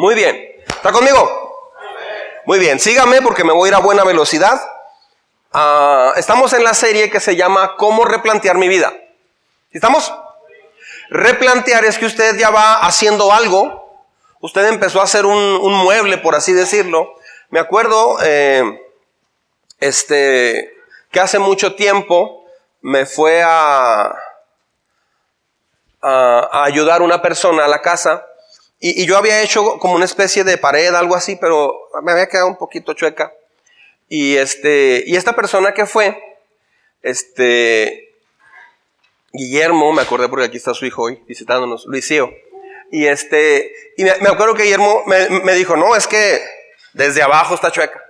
Muy bien. ¿Está conmigo? Muy bien. Sígame porque me voy a ir a buena velocidad. Ah, estamos en la serie que se llama ¿Cómo replantear mi vida? ¿Estamos? Replantear es que usted ya va haciendo algo. Usted empezó a hacer un, mueble, por así decirlo. Me acuerdo, eh, este, que hace mucho tiempo me fue a, a, ayudar a una persona a la casa y, yo había hecho como una especie de pared, algo así, pero me había quedado un poquito chueca. Y este, y esta persona que fue, este, Guillermo, me acordé porque aquí está su hijo hoy visitándonos, Luisío. Y este, y me, acuerdo que Guillermo me, me, dijo, no, es que desde abajo está chueca.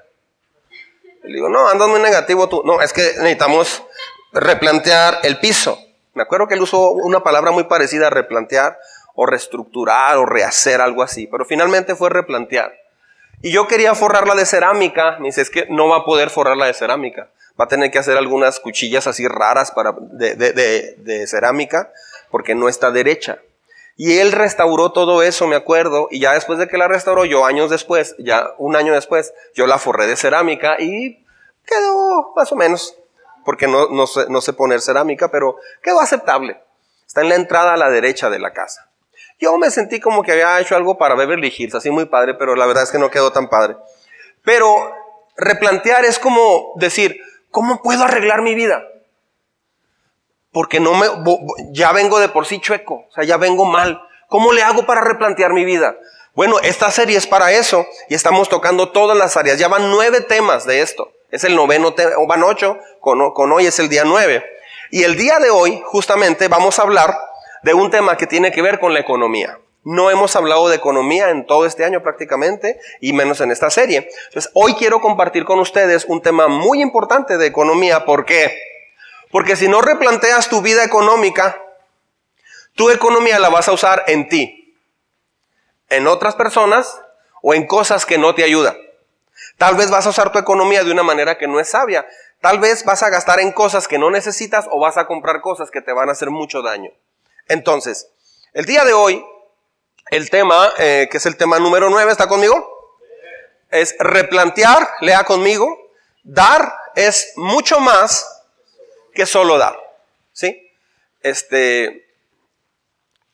Le digo, no, andas muy negativo tú. No, es que necesitamos replantear el piso. Me acuerdo que él usó una palabra muy parecida a replantear o reestructurar o rehacer algo así, pero finalmente fue replantear. Y yo quería forrarla de cerámica, me dice, es que no va a poder forrarla de cerámica, va a tener que hacer algunas cuchillas así raras para, de, cerámica, porque no está derecha. Y él restauró todo eso, me acuerdo, y ya después de que la restauró, yo años después, ya un año después, yo la forré de cerámica y quedó más o menos porque no, no, sé, no sé poner cerámica, pero quedó aceptable. Está en la entrada a la derecha de la casa. Yo me sentí como que había hecho algo para Beverly Hills, así muy padre, pero la verdad es que no quedó tan padre. Pero replantear es como decir, ¿cómo puedo arreglar mi vida? Porque no me, ya vengo de por sí chueco, o sea, ya vengo mal. ¿Cómo le hago para replantear mi vida? Bueno, esta serie es para eso y estamos tocando todas las áreas. Ya van nueve temas de esto. Es el noveno, o van ocho, con hoy es el día nueve. Y el día de hoy, justamente, vamos a hablar de un tema que tiene que ver con la economía. No hemos hablado de economía en todo este año prácticamente, y menos en esta serie. Entonces, hoy quiero compartir con ustedes un tema muy importante de economía. ¿Por qué? Porque si no replanteas tu vida económica, tu economía la vas a usar en ti, en otras personas o en cosas que no te ayudan. Tal vez vas a usar tu economía de una manera que no es sabia. Tal vez vas a gastar en cosas que no necesitas o vas a comprar cosas que te van a hacer mucho daño. Entonces, el día de hoy, el tema, eh, que es el tema número 9, ¿está conmigo? Es replantear, lea conmigo, dar es mucho más que solo dar. ¿Sí? Este,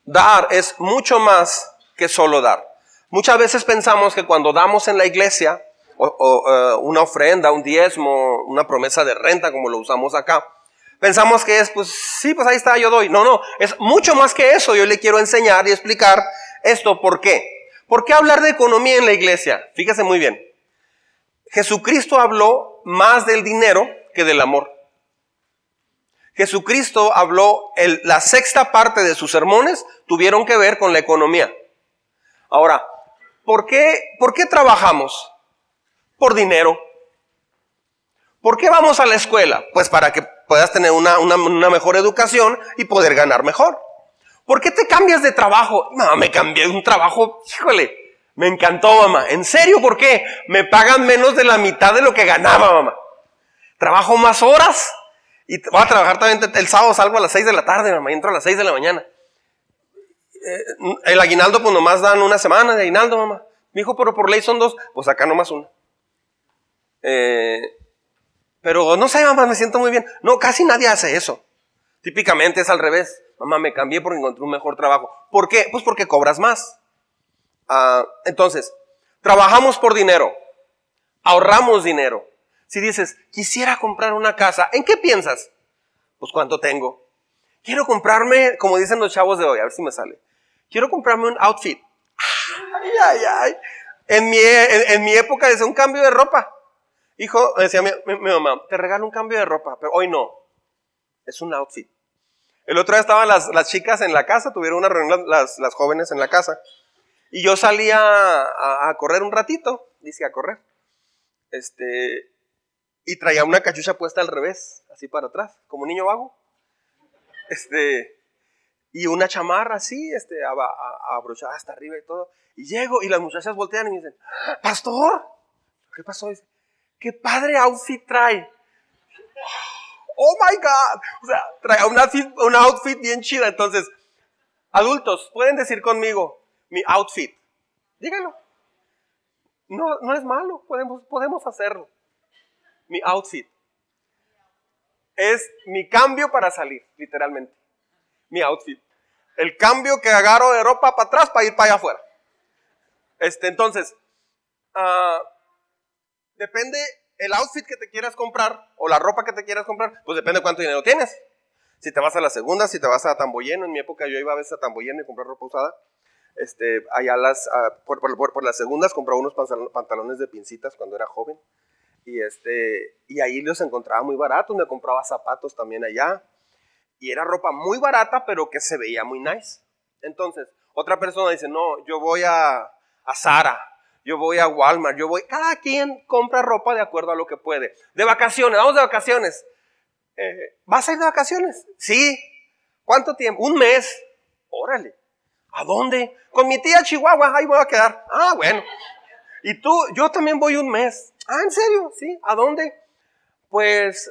dar es mucho más que solo dar. Muchas veces pensamos que cuando damos en la iglesia, o, eh, una ofrenda, un diezmo, una promesa de renta, como lo usamos acá. Pensamos que es, pues sí, pues ahí está, yo doy. No, no, es mucho más que eso. Yo le quiero enseñar y explicar esto. ¿Por qué? ¿Por qué hablar de economía en la iglesia? Fíjese muy bien. Jesucristo habló más del dinero que del amor. Jesucristo habló, el, la sexta parte de sus sermones tuvieron que ver con la economía. Ahora, ¿por qué, ¿por qué trabajamos? Por dinero. ¿Por qué vamos a la escuela? Pues para que puedas tener una, mejor educación y poder ganar mejor. ¿Por qué te cambias de trabajo? No, me cambié de un trabajo, híjole, me encantó, mamá. ¿En serio? ¿Por qué? Me pagan menos de la mitad de lo que ganaba, mamá. Trabajo más horas y voy a trabajar también el sábado, salgo a las 6 de la tarde, mamá, y entro a las 6 de la mañana. Eh, el aguinaldo, pues nomás dan una semana de aguinaldo, mamá. Me dijo, pero por ley son dos, pues acá nomás una. Eh, pero no sé, mamá, me siento muy bien. No, casi nadie hace eso. Típicamente es al revés. Mamá, me cambié porque encontré un mejor trabajo. ¿Por qué? Pues porque cobras más. Ah, entonces, trabajamos por dinero. Ahorramos dinero. Si dices, quisiera comprar una casa, ¿en qué piensas? Pues cuánto tengo. Quiero comprarme, como dicen los chavos de hoy, a ver si me sale. Quiero comprarme un outfit. Ay, ay, ay. En mi, en, mi época decía un cambio de ropa. Hijo, decía mi, mamá, te regalo un cambio de ropa, pero hoy no. Es un outfit. El otro día estaban las, las chicas en la casa, tuvieron una reunión las, las jóvenes en la casa. Y yo salía a, correr un ratito, dice a correr. Este, y traía una cachucha puesta al revés, así para atrás, como un niño vago. Este, y una chamarra así, este, abrochada hasta arriba y todo. Y llego y las muchachas voltean y me dicen, Pastor, ¿qué pasó? Dice, qué padre outfit trae. Oh my God. O sea, trae un outfit, bien chida. Entonces, adultos, pueden decir conmigo mi outfit. Díganlo. No, no es malo, podemos, podemos hacerlo. Mi outfit. Es mi cambio para salir, literalmente. Mi outfit. El cambio que agarro de ropa para atrás para ir para allá afuera. Este, entonces, uh, depende el outfit que te quieras comprar o la ropa que te quieras comprar, pues depende de cuánto dinero tienes. Si te vas a la segunda, si te vas a Tamboyeno, en mi época yo iba a veces a Tamboyeno y comprar ropa usada. Este, allá las, uh, por, por, por, las segundas compraba unos pantalones de pincitas cuando era joven. Y, este, y ahí los encontraba muy baratos, me compraba zapatos también allá. Y era ropa muy barata, pero que se veía muy nice. Entonces, otra persona dice, no, yo voy a, a Zara, yo voy a Walmart, yo voy, cada quien compra ropa de acuerdo a lo que puede. De vacaciones, vamos de vacaciones. Eh, ¿Vas a ir de vacaciones? Sí. ¿Cuánto tiempo? Un mes. Órale. ¿A dónde? Con mi tía Chihuahua, ahí voy a quedar. Ah, bueno. Y tú, yo también voy un mes. Ah, ¿en serio? Sí. ¿A dónde? Pues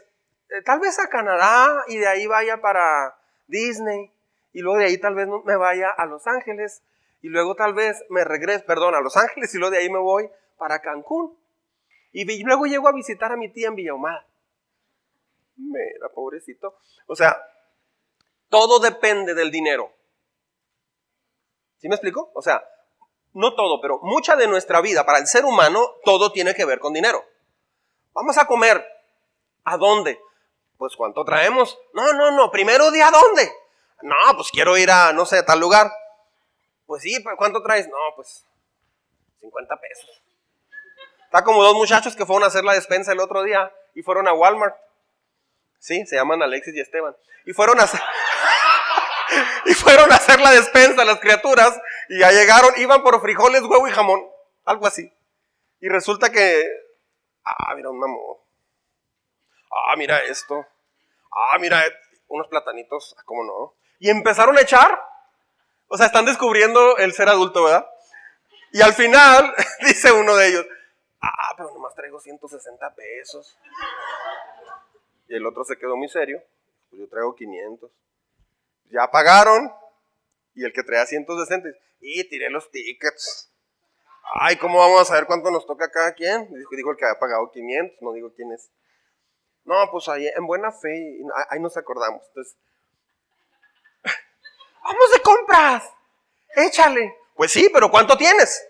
eh, tal vez a Canadá y de ahí vaya para Disney. Y luego de ahí tal vez me vaya a Los Ángeles. Y luego tal vez me regrese, perdón, a Los Ángeles y luego de ahí me voy para Cancún. Y luego llego a visitar a mi tía en Villahumada. Mira, pobrecito. O sea, todo depende del dinero. ¿Sí me explico? O sea, no todo, pero mucha de nuestra vida, para el ser humano, todo tiene que ver con dinero. Vamos a comer. ¿A dónde? Pues cuánto traemos. No, no, no. Primero di a dónde. No, pues quiero ir a, no sé, tal lugar. Pues sí, ¿cuánto traes? No, pues 50 pesos. Está como dos muchachos que fueron a hacer la despensa el otro día y fueron a Walmart. Sí, se llaman Alexis y Esteban. Y fueron a hacer, y fueron a hacer la despensa las criaturas y ya llegaron, iban por frijoles, huevo y jamón, algo así. Y resulta que, ah, mira un mamón. Ah, mira esto. Ah, mira unos platanitos, ah, ¿cómo no? Y empezaron a echar. O sea, están descubriendo el ser adulto, ¿verdad? Y al final dice uno de ellos, ah, pero nomás traigo 160 pesos. Y el otro se quedó muy serio, pues yo traigo 500. Ya pagaron y el que traía 160, y tiré los tickets. Ay, ¿cómo vamos a saber cuánto nos toca cada quien? Dijo, dijo el que había pagado 500, no digo quién es. No, pues ahí en buena fe, ahí nos acordamos. Entonces, vamos de compras, échale. Pues sí, pero ¿cuánto tienes?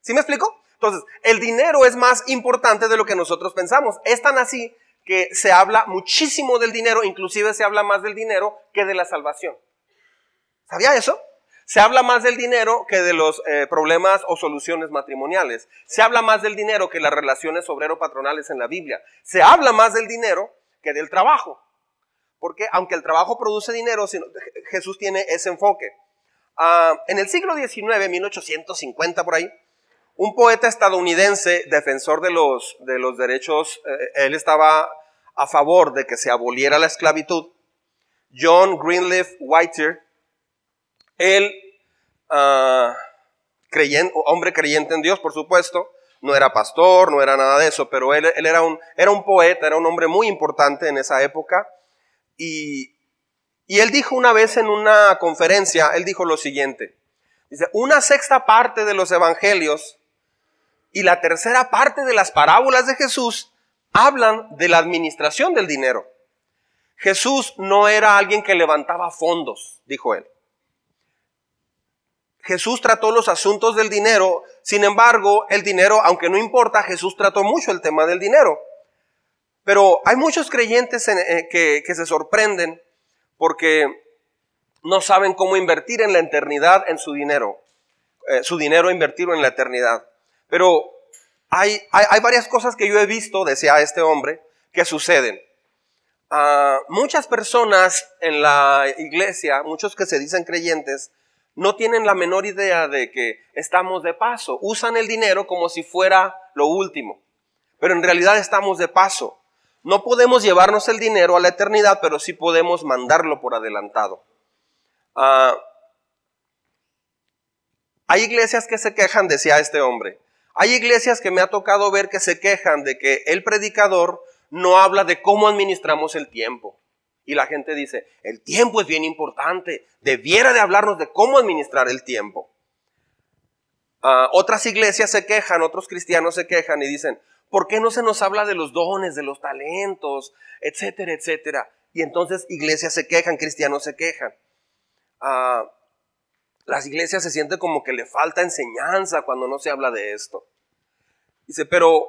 ¿Sí me explico? Entonces, el dinero es más importante de lo que nosotros pensamos. Es tan así que se habla muchísimo del dinero, inclusive se habla más del dinero que de la salvación. ¿Sabía eso? Se habla más del dinero que de los eh, problemas o soluciones matrimoniales. Se habla más del dinero que las relaciones obrero-patronales en la Biblia. Se habla más del dinero que del trabajo. Porque aunque el trabajo produce dinero, Jesús tiene ese enfoque. Ah, en el siglo XIX, 1850 por ahí, un poeta estadounidense, defensor de los, de los derechos, eh, él estaba a favor de que se aboliera la esclavitud, John Greenleaf Whittier, él, uh, hombre creyente en Dios, por supuesto, no era pastor, no era nada de eso, pero él, él era, un, era un poeta, era un hombre muy importante en esa época. Y, él dijo una vez en una conferencia, él dijo lo siguiente, dice, una sexta parte de los evangelios y la tercera parte de las parábolas de Jesús hablan de la administración del dinero. Jesús no era alguien que levantaba fondos, dijo él. Jesús trató los asuntos del dinero, sin embargo, el dinero, aunque no importa, Jesús trató mucho el tema del dinero. Pero hay muchos creyentes eh, que, se sorprenden porque no saben cómo invertir en la eternidad en su dinero, eh, su dinero invertirlo en la eternidad. Pero hay, varias cosas que yo he visto, decía este hombre, que suceden. Ah, muchas personas en la iglesia, muchos que se dicen creyentes, no tienen la menor idea de que estamos de paso. Usan el dinero como si fuera lo último. Pero en realidad estamos de paso. No podemos llevarnos el dinero a la eternidad, pero sí podemos mandarlo por adelantado. Ah, hay iglesias que se quejan, decía este hombre. Hay iglesias que me ha tocado ver que se quejan de que el predicador no habla de cómo administramos el tiempo. Y la gente dice, el tiempo es bien importante, debiera de hablarnos de cómo administrar el tiempo. Ah, otras iglesias se quejan, otros cristianos se quejan y dicen, ¿por qué no se nos habla de los dones, de los talentos, etcétera, etcétera? Y entonces iglesias se quejan, cristianos se quejan. Ah, las iglesias se sienten como que le falta enseñanza cuando no se habla de esto. Dice, pero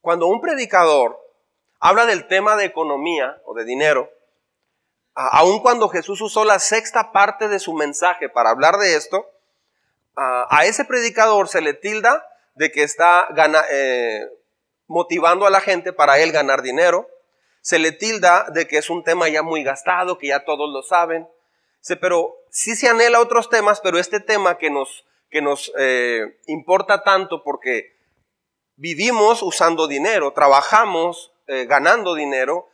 cuando un predicador habla del tema de economía o de dinero, aun cuando Jesús usó la sexta parte de su mensaje para hablar de esto, a ese predicador se le tilda de que está eh, motivando a la gente para él ganar dinero. Se le tilda de que es un tema ya muy gastado, que ya todos lo saben. Pero sí se anhela otros temas, pero este tema que nos, que nos eh, importa tanto porque vivimos usando dinero, trabajamos eh, ganando dinero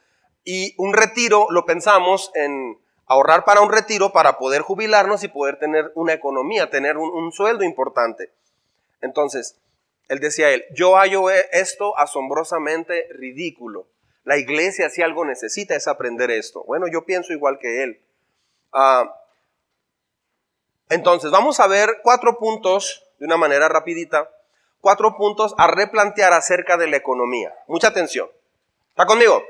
y un retiro lo pensamos en ahorrar para un retiro para poder jubilarnos y poder tener una economía, tener un, sueldo importante. Entonces, él decía él, yo hallo esto asombrosamente ridículo. La iglesia si algo necesita es aprender esto. Bueno, yo pienso igual que él. Ah, entonces, vamos a ver cuatro puntos de una manera rapidita, cuatro puntos a replantear acerca de la economía. Mucha atención. ¿Está conmigo?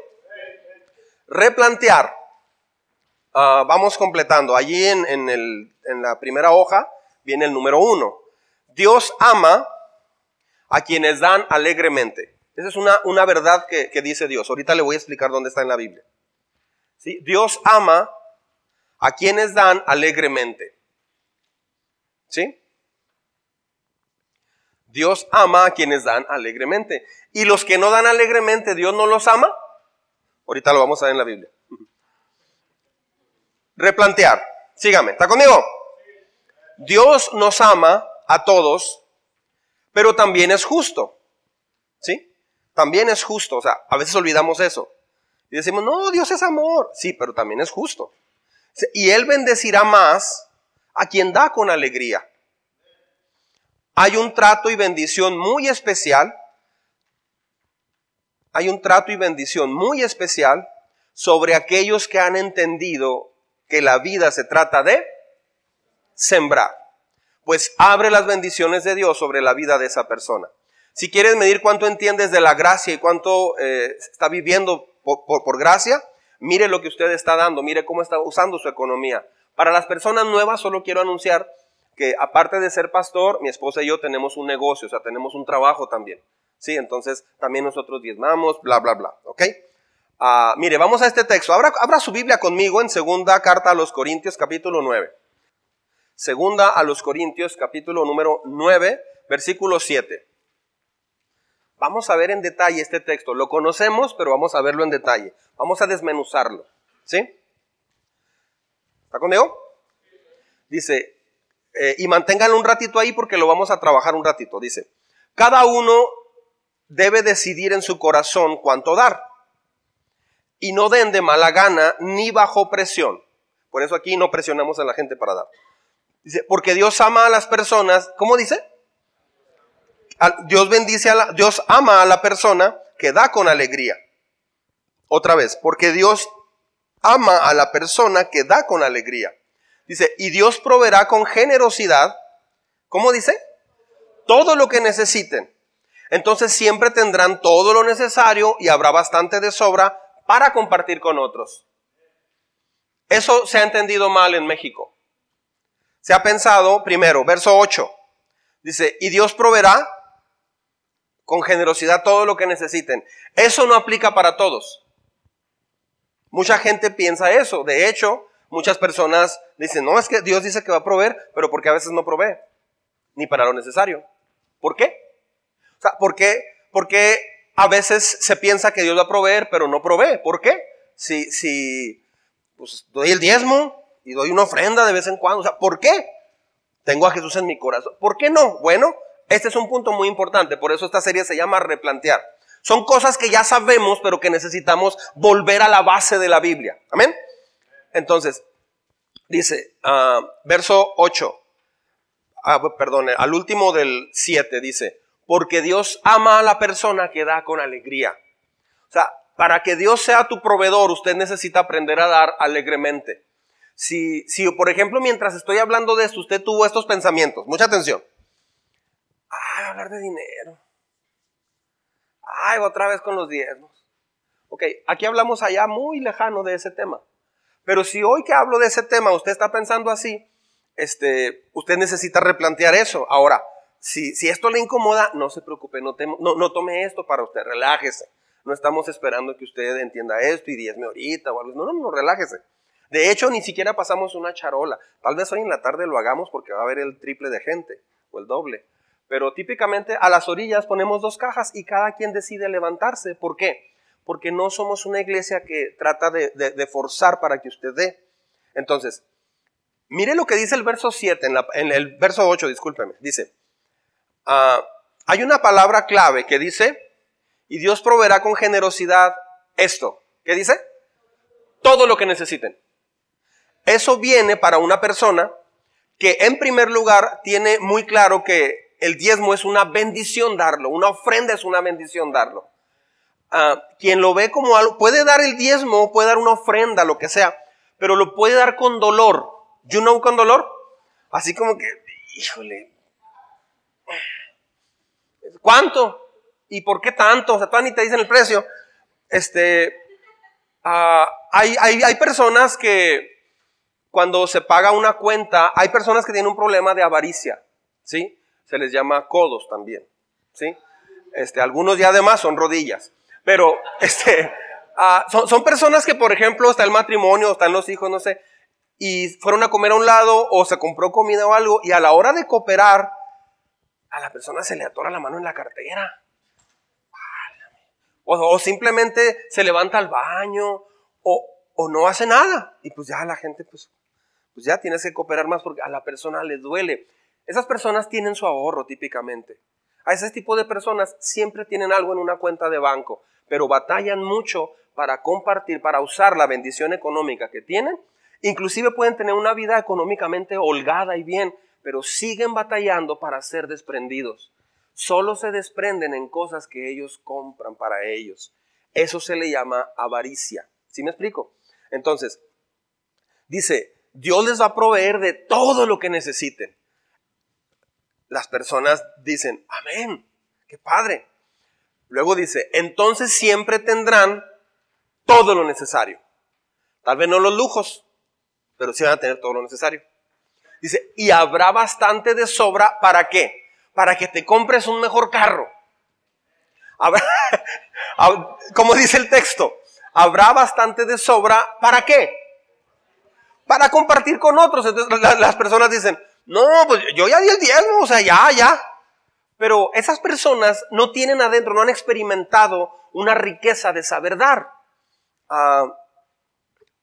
Replantear Ah, vamos completando. Allí en, la primera hoja viene el número uno. Dios ama a quienes dan alegremente. Esa es una, una verdad que, dice Dios. Ahorita le voy a explicar dónde está en la Biblia. Dios ama a quienes dan alegremente. ¿Sí? Dios ama a quienes dan alegremente. Y los que no dan alegremente, Dios no los ama. Ahorita lo vamos a ver en la Biblia replantear. Sígame, ¿está conmigo? Dios nos ama a todos, pero también es justo. ¿Sí? También es justo. O sea, a veces olvidamos eso. Y decimos, no, Dios es amor. Sí, pero también es justo. Y Él bendecirá más a quien da con alegría. Hay un trato y bendición muy especial. Hay un trato y bendición muy especial sobre aquellos que han entendido que la vida se trata de sembrar. Pues abre las bendiciones de Dios sobre la vida de esa persona. Si quieres medir cuánto entiendes de la gracia y cuánto eh, está viviendo por, gracia, mire lo que usted está dando, mire cómo está usando su economía. Para las personas nuevas solo quiero anunciar que aparte de ser pastor, mi esposa y yo tenemos un negocio, o sea, tenemos un trabajo también. Sí, entonces también nosotros diezmamos, bla, bla, bla, ¿ok? Ah, mire, vamos a este texto. Abra, abra, su Biblia conmigo en segunda carta a los Corintios capítulo 9. Segunda a los Corintios capítulo número 9, versículo 7. Vamos a ver en detalle este texto. Lo conocemos, pero vamos a verlo en detalle. Vamos a desmenuzarlo. ¿Sí? ¿Está conmigo? Dice, eh, y manténganlo un ratito ahí porque lo vamos a trabajar un ratito. Dice, cada uno debe decidir en su corazón cuánto dar y no den de mala gana ni bajo presión. Por eso aquí no presionamos a la gente para dar. Dice, porque Dios ama a las personas, ¿cómo dice? Dios bendice a la, Dios ama a la persona que da con alegría. Otra vez, porque Dios ama a la persona que da con alegría. Dice, y Dios proveerá con generosidad, ¿cómo dice? Todo lo que necesiten. Entonces siempre tendrán todo lo necesario y habrá bastante de sobra para compartir con otros. Eso se ha entendido mal en México. Se ha pensado, primero, verso 8, dice, y Dios proveerá con generosidad todo lo que necesiten. Eso no aplica para todos. Mucha gente piensa eso. De hecho, muchas personas dicen, no, es que Dios dice que va a proveer, pero porque a veces no provee, ni para lo necesario. ¿Por qué? O sea, ¿por qué? Porque a veces se piensa que Dios va a proveer, pero no provee. ¿Por qué? Si, si pues, doy el diezmo y doy una ofrenda de vez en cuando, o sea, ¿por qué? Tengo a Jesús en mi corazón. ¿Por qué no? Bueno, este es un punto muy importante, por eso esta serie se llama replantear. Son cosas que ya sabemos, pero que necesitamos volver a la base de la Biblia. Amén. Entonces, dice, uh, verso 8, ah, perdón, al último del 7 dice, porque Dios ama a la persona que da con alegría. O sea, para que Dios sea tu proveedor, usted necesita aprender a dar alegremente. Si, si, por ejemplo, mientras estoy hablando de esto, usted tuvo estos pensamientos, mucha atención. Ay, hablar de dinero. Ay, otra vez con los diezmos. Ok, aquí hablamos allá muy lejano de ese tema. Pero si hoy que hablo de ese tema usted está pensando así, este, usted necesita replantear eso. Ahora, si, si esto le incomoda, no se preocupe, no, no, no, tome esto para usted, relájese. No estamos esperando que usted entienda esto y diezme ahorita o algo. No, no, no, relájese. De hecho, ni siquiera pasamos una charola. Tal vez hoy en la tarde lo hagamos porque va a haber el triple de gente o el doble. Pero típicamente a las orillas ponemos dos cajas y cada quien decide levantarse. ¿Por qué? Porque no somos una iglesia que trata de, forzar para que usted dé. Entonces, mire lo que dice el verso 7, en, el verso 8, discúlpeme. Dice, ah, hay una palabra clave que dice, y Dios proveerá con generosidad esto. ¿Qué dice? Todo lo que necesiten. Eso viene para una persona que en primer lugar tiene muy claro que el diezmo es una bendición darlo, una ofrenda es una bendición darlo. Ah, quien lo ve como algo, puede dar el diezmo, puede dar una ofrenda, lo que sea, pero lo puede dar con dolor. You know con dolor? Así como que, híjole, ¿cuánto? ¿Y por qué tanto? O sea, tú ni te dicen el precio. Este, ah, hay, hay, hay personas que cuando se paga una cuenta, hay personas que tienen un problema de avaricia, ¿sí? Se les llama codos también, ¿sí? Este, algunos ya además son rodillas, pero este, ah, son, son, personas que, por ejemplo, está el matrimonio, están los hijos, no sé, y fueron a comer a un lado o se compró comida o algo, y a la hora de cooperar, a la persona se le atora la mano en la cartera. O, o simplemente se levanta al baño, o, o no hace nada. Y pues ya la gente, pues pues ya tienes que cooperar más porque a la persona le duele. Esas personas tienen su ahorro típicamente. A ese tipo de personas siempre tienen algo en una cuenta de banco, pero batallan mucho para compartir, para usar la bendición económica que tienen. Inclusive pueden tener una vida económicamente holgada y bien, pero siguen batallando para ser desprendidos. Solo se desprenden en cosas que ellos compran para ellos. Eso se le llama avaricia. ¿Sí me explico? Entonces, dice, Dios les va a proveer de todo lo que necesiten. Las personas dicen, amén, qué padre. Luego dice, entonces siempre tendrán todo lo necesario. Tal vez no los lujos, pero sí van a tener todo lo necesario. Dice, y habrá bastante de sobra para qué? Para que te compres un mejor carro. como dice el texto, habrá bastante de sobra para qué? Para compartir con otros. Entonces las personas dicen, no, pues yo ya di el diezmo, o sea, ya, ya. Pero esas personas no tienen adentro, no han experimentado una riqueza de saber dar. Ah,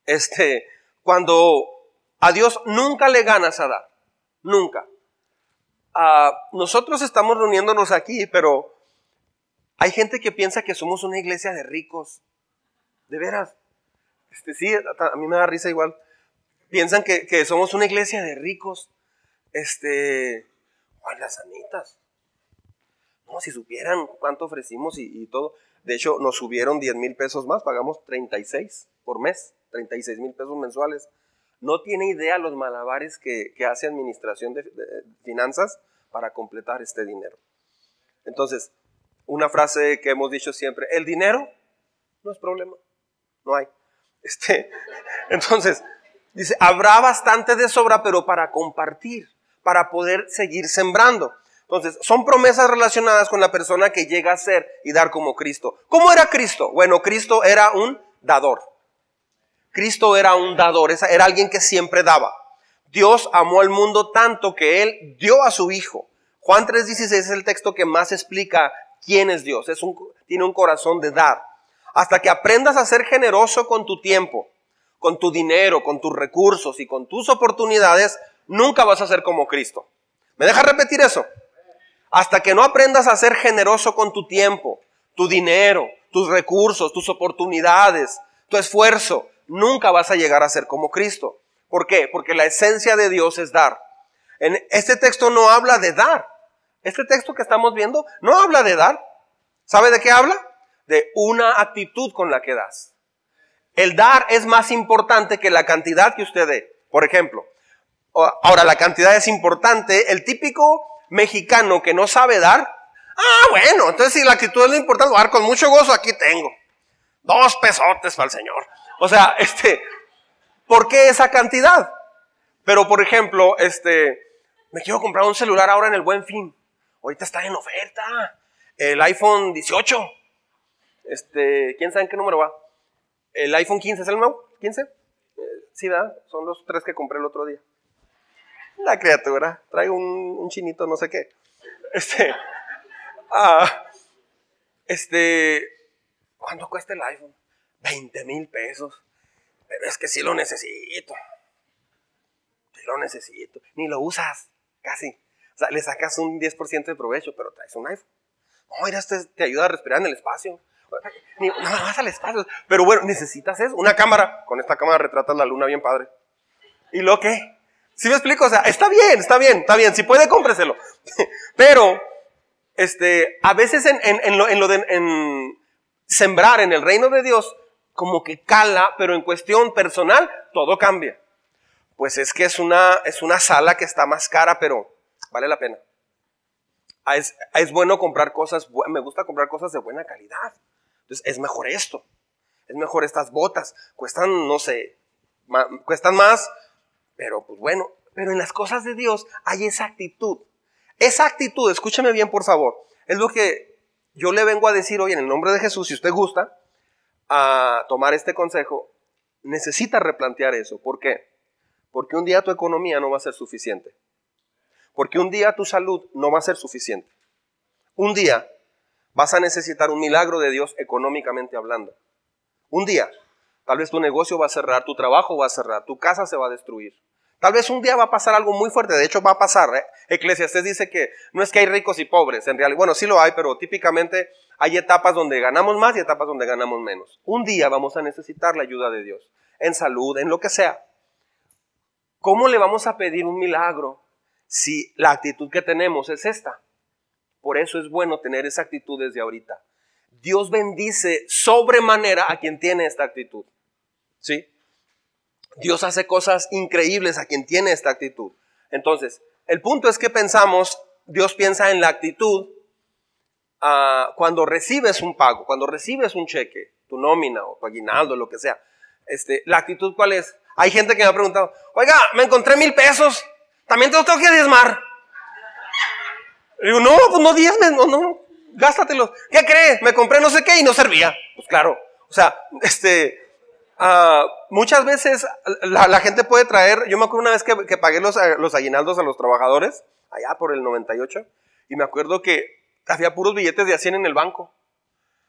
este, cuando a Dios nunca le ganas a dar, nunca. Ah, nosotros estamos reuniéndonos aquí, pero hay gente que piensa que somos una iglesia de ricos. De veras. Este, sí, a mí me da risa igual piensan que, somos una iglesia de ricos. Este, Juan las sanitas. No, si supieran cuánto ofrecimos y, todo. De hecho, nos subieron 10 mil pesos más, pagamos 36 por mes, 36 mil pesos mensuales. No tiene idea los malabares que, hace Administración de, Finanzas para completar este dinero. Entonces, una frase que hemos dicho siempre, el dinero no es problema, no hay. Este, entonces, Dice, habrá bastante de sobra, pero para compartir, para poder seguir sembrando. Entonces, son promesas relacionadas con la persona que llega a ser y dar como Cristo. ¿Cómo era Cristo? Bueno, Cristo era un dador. Cristo era un dador, era alguien que siempre daba. Dios amó al mundo tanto que Él dio a su Hijo. Juan 3:16 es el texto que más explica quién es Dios. Es un, tiene un corazón de dar. Hasta que aprendas a ser generoso con tu tiempo con tu dinero, con tus recursos y con tus oportunidades, nunca vas a ser como Cristo. ¿Me deja repetir eso? Hasta que no aprendas a ser generoso con tu tiempo, tu dinero, tus recursos, tus oportunidades, tu esfuerzo, nunca vas a llegar a ser como Cristo. ¿Por qué? Porque la esencia de Dios es dar. En este texto no habla de dar. Este texto que estamos viendo no habla de dar. ¿Sabe de qué habla? De una actitud con la que das. El dar es más importante que la cantidad que usted dé. Por ejemplo, ahora la cantidad es importante. El típico mexicano que no sabe dar, ah, bueno, entonces si la actitud es lo importante, dar con mucho gozo, aquí tengo. Dos pesotes para el Señor. O sea, este, ¿por qué esa cantidad? Pero, por ejemplo, este, me quiero comprar un celular ahora en el buen fin. Ahorita está en oferta. El iPhone 18. Este, ¿quién sabe en qué número va? El iPhone 15 es el nuevo, 15. Eh, sí, ¿verdad? Son los tres que compré el otro día. La criatura, trae un, chinito, no sé qué. Este, ah, este, ¿cuánto cuesta el iPhone? 20 mil pesos. Pero es que sí lo necesito. Sí lo necesito. Ni lo usas, casi. O sea, le sacas un 10% de provecho, pero traes un iPhone. No, mira, este te ayuda a respirar en el espacio. Nada más al espacio. Pero bueno, necesitas eso. Una cámara. Con esta cámara retratas la luna bien padre. ¿Y lo qué? ¿Sí me explico? O sea, está bien, está bien, está bien. Si puede, cómpreselo. Pero, este, a veces en, en, lo, en lo de en sembrar en el reino de Dios, como que cala, pero en cuestión personal, todo cambia. Pues es que es una, es una sala que está más cara, pero vale la pena. Ah, es, es bueno comprar cosas, me gusta comprar cosas de buena calidad. Entonces, es mejor esto. Es mejor estas botas. Cuestan, no sé, cuestan más, pero pues bueno. Pero en las cosas de Dios hay esa actitud. Esa actitud, escúcheme bien por favor, es lo que yo le vengo a decir hoy en el nombre de Jesús, si usted gusta, a tomar este consejo, necesita replantear eso. ¿Por qué? Porque un día tu economía no va a ser suficiente. Porque un día tu salud no va a ser suficiente. Un día vas a necesitar un milagro de Dios económicamente hablando. Un día, tal vez tu negocio va a cerrar, tu trabajo va a cerrar, tu casa se va a destruir. Tal vez un día va a pasar algo muy fuerte, de hecho va a pasar. ¿eh? Eclesiastes dice que no es que hay ricos y pobres, en realidad, bueno, sí lo hay, pero típicamente hay etapas donde ganamos más y etapas donde ganamos menos. Un día vamos a necesitar la ayuda de Dios, en salud, en lo que sea. ¿Cómo le vamos a pedir un milagro si la actitud que tenemos es esta? Por eso es bueno tener esa actitud desde ahorita. Dios bendice sobremanera a quien tiene esta actitud. ¿Sí? Dios hace cosas increíbles a quien tiene esta actitud. Entonces, el punto es que pensamos, Dios piensa en la actitud ah, cuando recibes un pago, cuando recibes un cheque, tu nómina o tu aguinaldo, lo que sea. Este, la actitud cuál es? Hay gente que me ha preguntado, oiga, me encontré mil pesos, también te los tengo que diezmar. Digo, no, pues no diezmes, no, no, gástatelos. ¿Qué crees? Me compré no sé qué y no servía. Pues claro, o sea, este, uh, muchas veces la, gente puede traer, yo me acuerdo una vez que, que pagué los, los aguinaldos a los trabajadores, allá por el 98, y me acuerdo que había puros billetes de a 100 en el banco.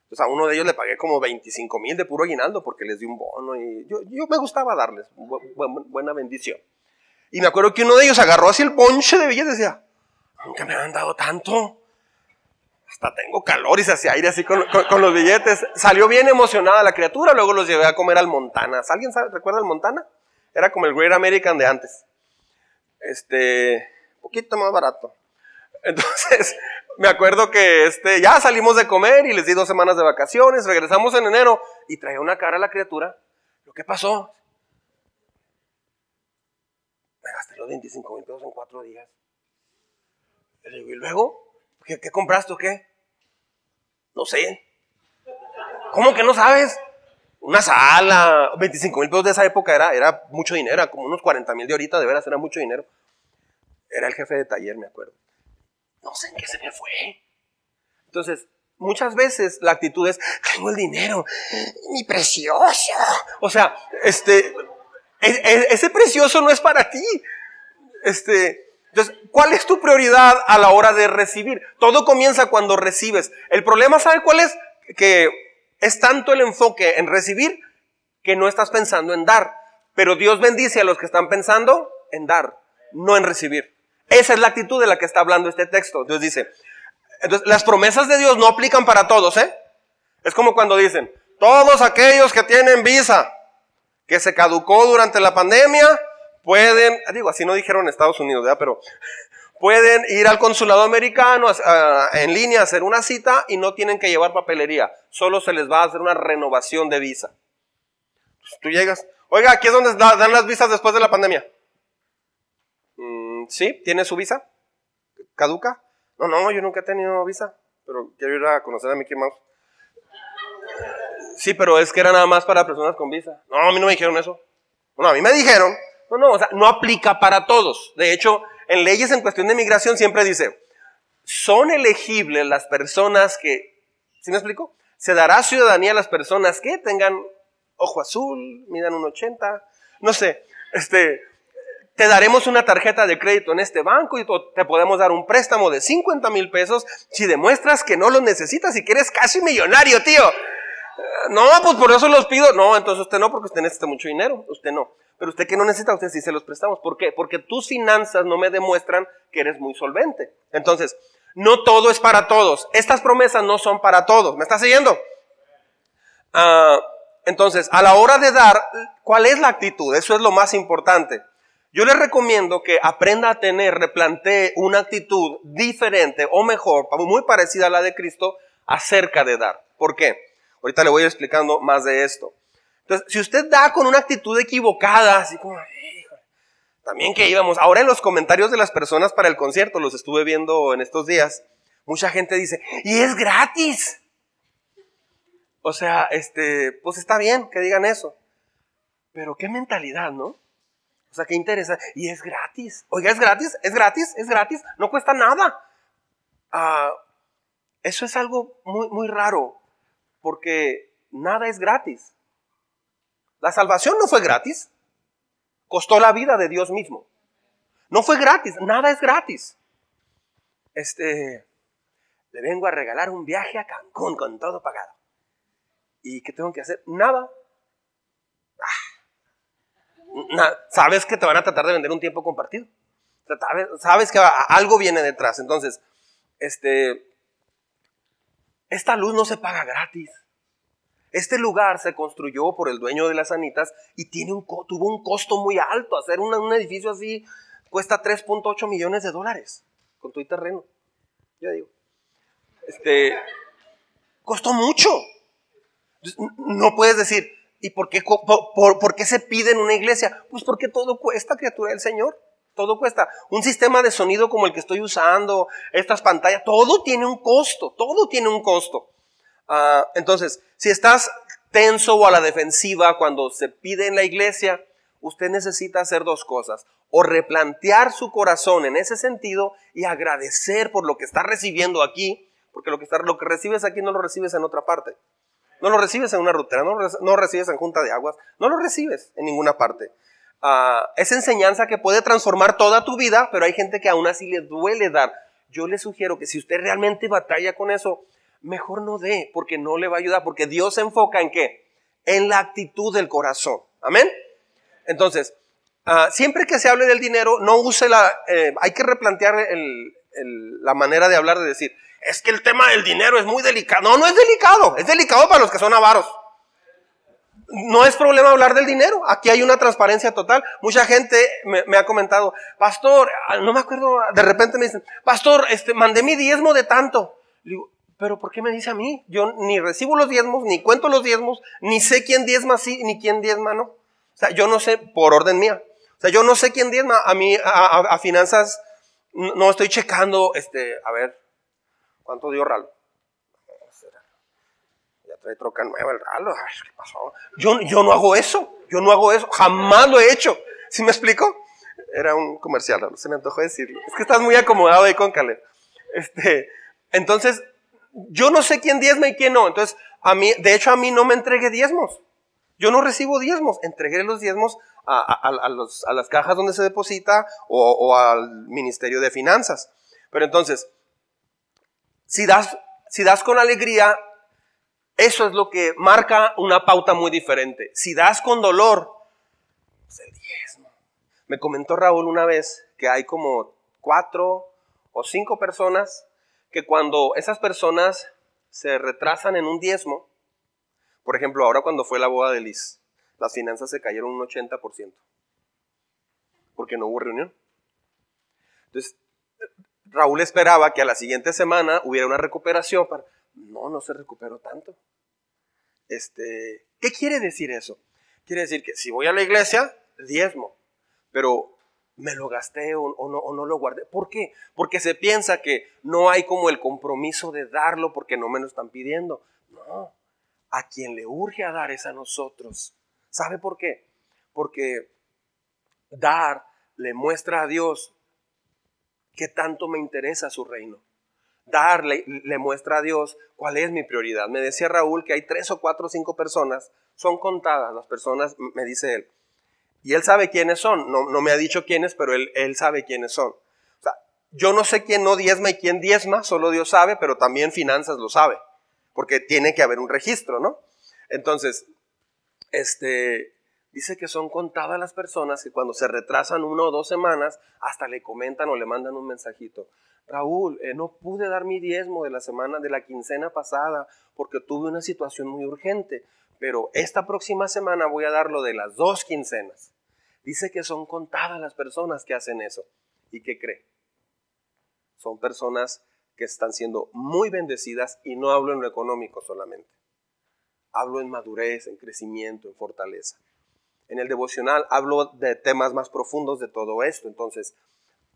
Entonces a uno de ellos le pagué como 25 mil de puro aguinaldo porque les di un bono y yo, yo me gustaba darles buena bendición. Y me acuerdo que uno de ellos agarró así el ponche de billetes y decía, nunca me han dado tanto. Hasta tengo calor y se hacía aire así con, los billetes. Salió bien emocionada la criatura, luego los llevé a comer al Montana. ¿Alguien sabe, recuerda el Montana? Era como el Great American de antes. Este, poquito más barato. Entonces, me acuerdo que este, ya salimos de comer y les di dos semanas de vacaciones, regresamos en enero y traía una cara a la criatura. ¿Lo que pasó? Me gasté los 25 mil pesos en cuatro días. Y luego, ¿qué, compraste o qué? No sé. ¿Cómo que no sabes? Una sala, 25 mil pesos de esa época era, era mucho dinero, como unos 40 mil de ahorita, de veras era mucho dinero. Era el jefe de taller, me acuerdo no sé en qué se me fue. Entonces, muchas veces la actitud es, tengo el dinero, mi precioso. O sea, este, e, e, ese precioso no es para ti. Este, entonces, ¿cuál es tu prioridad a la hora de recibir? Todo comienza cuando recibes. El problema, ¿sabe cuál es? Que es tanto el enfoque en recibir que no estás pensando en dar. Pero Dios bendice a los que están pensando en dar, no en recibir. Esa es la actitud de la que está hablando este texto. Dios dice, entonces, las promesas de Dios no aplican para todos, ¿eh? Es como cuando dicen, todos aquellos que tienen visa que se caducó durante la pandemia, pueden, digo, así no dijeron Estados Unidos. Pero pueden ir al consulado americano en línea a hacer una cita y no tienen que llevar papelería. Solo se les va a hacer una renovación de visa. tú llegas, oiga, aquí es donde dan las visas después de la pandemia. ¿Sí? ¿Tiene su visa? caduca. No, no, yo nunca he tenido visa, pero quiero ir a conocer a Mickey Mouse. Sí, pero es que era nada más para personas con visa. No, a mí no me dijeron eso. Bueno, a mí me dijeron. No, no, o sea, no aplica para todos. De hecho, en leyes en cuestión de migración siempre dice, son elegibles las personas que, ¿sí me explico? Se dará ciudadanía a las personas que tengan ojo azul, midan un 80, no sé, este, te daremos una tarjeta de crédito en este banco y te podemos dar un préstamo de 50 mil pesos si demuestras que no lo necesitas y que eres casi millonario, tío. No, pues por eso los pido. No, entonces usted no, porque usted necesita mucho dinero. Usted no. Pero usted que no necesita, usted sí se los prestamos. ¿Por qué? Porque tus finanzas no me demuestran que eres muy solvente. Entonces, no todo es para todos. Estas promesas no son para todos. ¿Me está siguiendo? Ah, entonces, a la hora de dar, ¿cuál es la actitud? Eso es lo más importante. Yo le recomiendo que aprenda a tener, replantee una actitud diferente o mejor, muy parecida a la de Cristo, acerca de dar. ¿Por qué? Ahorita le voy a ir explicando más de esto. Entonces, si usted da con una actitud equivocada, así como, también que íbamos, ahora en los comentarios de las personas para el concierto, los estuve viendo en estos días, mucha gente dice, y es gratis. O sea, este, pues está bien que digan eso. Pero qué mentalidad, ¿no? O sea, qué interesa. Y es gratis. Oiga, es gratis, es gratis, es gratis. No cuesta nada. Ah, eso es algo muy, muy raro. Porque nada es gratis. La salvación no fue gratis. Costó la vida de Dios mismo. No fue gratis. Nada es gratis. Este, le vengo a regalar un viaje a Cancún con todo pagado. ¿Y qué tengo que hacer? Nada. sabes que te van a tratar de vender un tiempo compartido. Sabes que algo viene detrás. Entonces, este, esta luz no se paga gratis. Este lugar se construyó por el dueño de las Anitas y tiene un, tuvo un costo muy alto. Hacer un edificio así cuesta 3.8 millones de dólares con tu terreno. Yo digo. Este, costó mucho. No puedes decir, ¿Y por qué, por, qué se pide en una iglesia? Pues porque todo cuesta, criatura del Señor. Todo cuesta. Un sistema de sonido como el que estoy usando, estas pantallas, todo tiene un costo, todo tiene un costo. Ah, entonces, si estás tenso o a la defensiva cuando se pide en la iglesia, usted necesita hacer dos cosas. O replantear su corazón en ese sentido y agradecer por lo que está recibiendo aquí, porque lo que, está, lo que recibes aquí no lo recibes en otra parte. No lo recibes en una rutera, no lo, recibes en junta de aguas, no lo recibes en ninguna parte. Ah, es enseñanza que puede transformar toda tu vida, pero hay gente que aún así le duele dar. Yo le sugiero que si usted realmente batalla con eso, mejor no dé, porque no le va a ayudar, porque Dios se enfoca en qué? En la actitud del corazón. Amén. Entonces, ah, siempre que se hable del dinero, no use la, eh, hay que replantear la manera de hablar, de decir, es que el tema del dinero es muy delicado. No, no es delicado, es delicado para los que son avaros. No es problema hablar del dinero. Aquí hay una transparencia total. Mucha gente me, ha comentado, pastor, ah, no me acuerdo, de repente me dicen, pastor, este, mandé mi diezmo de tanto. digo, pero ¿por qué me dice a mí? Yo ni recibo los diezmos, ni cuento los diezmos, ni sé quién diezma sí, ni quién diezma no. O sea, yo no sé por orden mía. O sea, yo no sé quién diezma. A mí, a, a finanzas, no estoy checando, este, a ver, ¿Cuánto dio Ralo? Ya trae troca nueva el Ralo. ¿Qué pasó? Yo, yo no hago eso. Yo no hago eso. Jamás lo he hecho. ¿Sí me explico? Era un comercial. Se me antojó decirlo. Es que estás muy acomodado ahí con Caleb. Este, entonces, yo no sé quién diezma y quién no. Entonces, a mí, de hecho, a mí no me entregué diezmos. Yo no recibo diezmos. Entregué los diezmos a, las cajas donde se deposita o, o al Ministerio de Finanzas. Pero entonces, si das, si das con alegría, eso es lo que marca una pauta muy diferente. Si das con dolor, pues el diezmo. Me comentó Raúl una vez que hay como cuatro o cinco personas que cuando esas personas se retrasan en un diezmo, por ejemplo, ahora cuando fue la boda de Liz, las finanzas se cayeron un 80%, porque no hubo reunión. Entonces, Raúl esperaba que a la siguiente semana hubiera una recuperación. Para... No, no se recuperó tanto. Este, ¿Qué quiere decir eso? Quiere decir que si voy a la iglesia, diezmo. Pero me lo gasté o, no, o no lo guardé. ¿Por qué? Porque se piensa que no hay como el compromiso de darlo porque no me lo están pidiendo. No, a quien le urge a dar es a nosotros. ¿Sabe por qué? Porque dar le muestra a Dios que tanto me interesa su reino. Dar le, le, muestra a Dios cuál es mi prioridad. Me decía Raúl que hay tres o cuatro o cinco personas, son contadas las personas, me dice él. Y él sabe quiénes son. No, no me ha dicho quiénes, pero él, él sabe quiénes son. O sea, yo no sé quién no diezma y quién diezma, solo Dios sabe, pero también finanzas lo sabe. Porque tiene que haber un registro, ¿no? Entonces, este, dice que son contadas las personas que cuando se retrasan una o dos semanas, hasta le comentan o le mandan un mensajito. Raúl, eh, no pude dar mi diezmo de la semana, de la quincena pasada, porque tuve una situación muy urgente, pero esta próxima semana voy a dar lo de las dos quincenas. Dice que son contadas las personas que hacen eso. ¿Y qué cree? Son personas que están siendo muy bendecidas y no hablo en lo económico solamente. Hablo en madurez, en crecimiento, en fortaleza. En el devocional hablo de temas más profundos de todo esto. Entonces,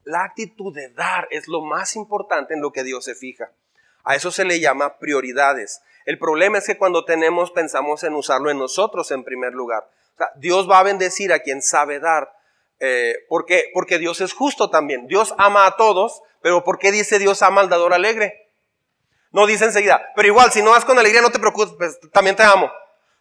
la actitud de dar es lo más importante en lo que Dios se fija. A eso se le llama prioridades. El problema es que cuando tenemos pensamos en usarlo en nosotros en primer lugar. Dios va a bendecir a quien sabe dar. Eh, porque, porque Dios es justo también. Dios ama a todos, pero ¿por qué dice Dios ama al dador alegre? No dice enseguida, pero igual, si no vas con alegría, no te preocupes, pues, también te amo.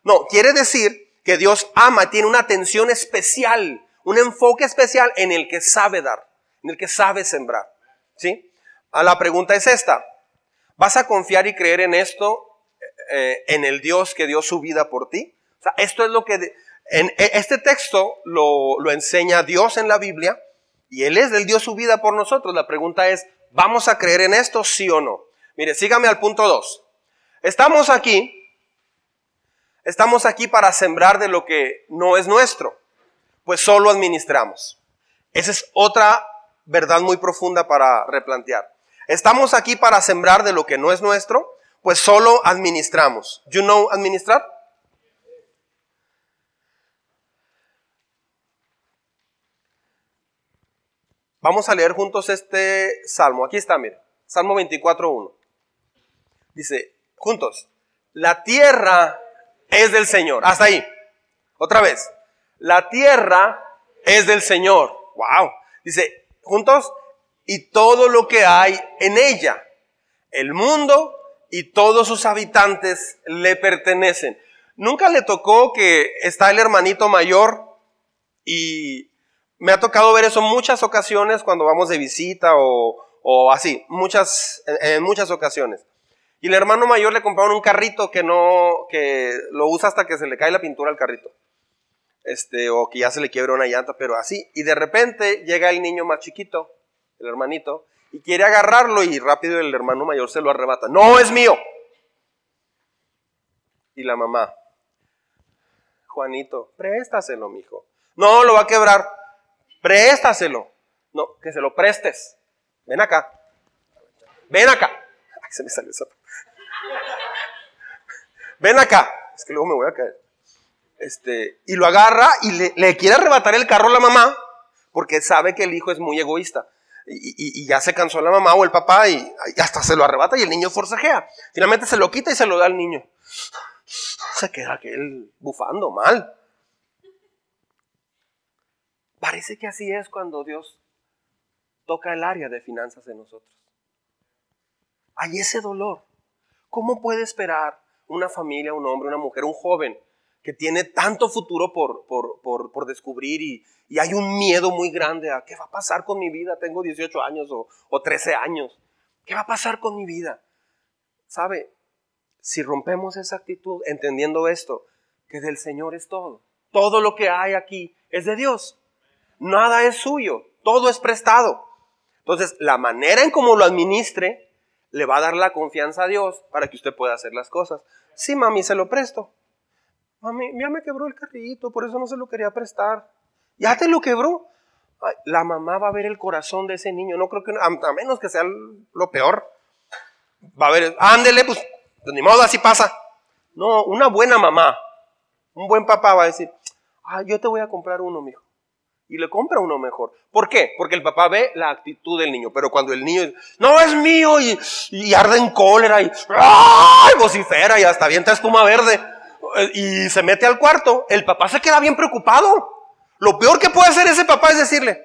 No, quiere decir que Dios ama, tiene una atención especial, un enfoque especial en el que sabe dar, en el que sabe sembrar. ¿Sí? A la pregunta es esta. ¿Vas a confiar y creer en esto, eh, en el Dios que dio su vida por ti? O sea, esto es lo que... en, e, este texto lo, lo enseña Dios en la Biblia y Él es, Él dio su vida por nosotros. La pregunta es, ¿vamos a creer en esto, sí o no? Mire, sígame al punto 2. Estamos aquí, estamos aquí para sembrar de lo que no es nuestro, pues solo administramos. Esa es otra verdad muy profunda para replantear. Estamos aquí para sembrar de lo que no es nuestro, pues solo administramos. You know administrar? Vamos a leer juntos este salmo. Aquí está, mire. Salmo 24.1. Dice, juntos, la tierra es del Señor. Hasta ahí. Otra vez. La tierra es del Señor. Wow. Dice, juntos, y todo lo que hay en ella. El mundo y todos sus habitantes le pertenecen. Nunca le tocó que está el hermanito mayor y me ha tocado ver eso muchas ocasiones cuando vamos de visita o, o así, muchas, en muchas ocasiones. Y el hermano mayor le compraron un carrito que no, que lo usa hasta que se le cae la pintura al carrito. Este, o que ya se le quiebra una llanta, pero así. Y de repente llega el niño más chiquito, el hermanito, y quiere agarrarlo y rápido el hermano mayor se lo arrebata. No es mío. Y la mamá, Juanito, préstaselo, mijo. No, lo va a quebrar. Préstaselo. No, que se lo prestes. Ven acá. Ven acá. Se me salió esa. Ven acá. Es que luego me voy a caer. Este, y lo agarra y le, quiere arrebatar el carro a la mamá porque sabe que el hijo es muy egoísta. Y, ya se cansó la mamá o el papá y, hasta se lo arrebata y el niño forcejea. Finalmente se lo quita y se lo da al niño. Se queda aquel bufando mal. Parece que así es cuando Dios toca el área de finanzas de nosotros. Hay ese dolor. ¿Cómo puede esperar una familia, un hombre, una mujer, un joven que tiene tanto futuro por, por, descubrir y, hay un miedo muy grande a qué va a pasar con mi vida? Tengo 18 años o, o 13 años. ¿Qué va a pasar con mi vida? ¿Sabe? Si rompemos esa actitud entendiendo esto, que del Señor es todo. Todo lo que hay aquí es de Dios. Nada es suyo. Todo es prestado. Entonces, la manera en cómo lo administre le va a dar la confianza a Dios para que usted pueda hacer las cosas. Sí, mami, se lo presto. Mami, ya me quebró el carrito, por eso no se lo quería prestar. Ya te lo quebró. la mamá va a ver el corazón de ese niño. No creo que, a, menos que sea lo peor. Va a ver, ándele, pues, pues, ni modo, así pasa. No, una buena mamá, un buen papá va a decir, ah, yo te voy a comprar uno, mijo. y le compra uno mejor. ¿Por qué? Porque el papá ve la actitud del niño, pero cuando el niño no es mío y, arde en cólera y vocifera y hasta avienta espuma verde y se mete al cuarto, el papá se queda bien preocupado. Lo peor que puede hacer ese papá es decirle,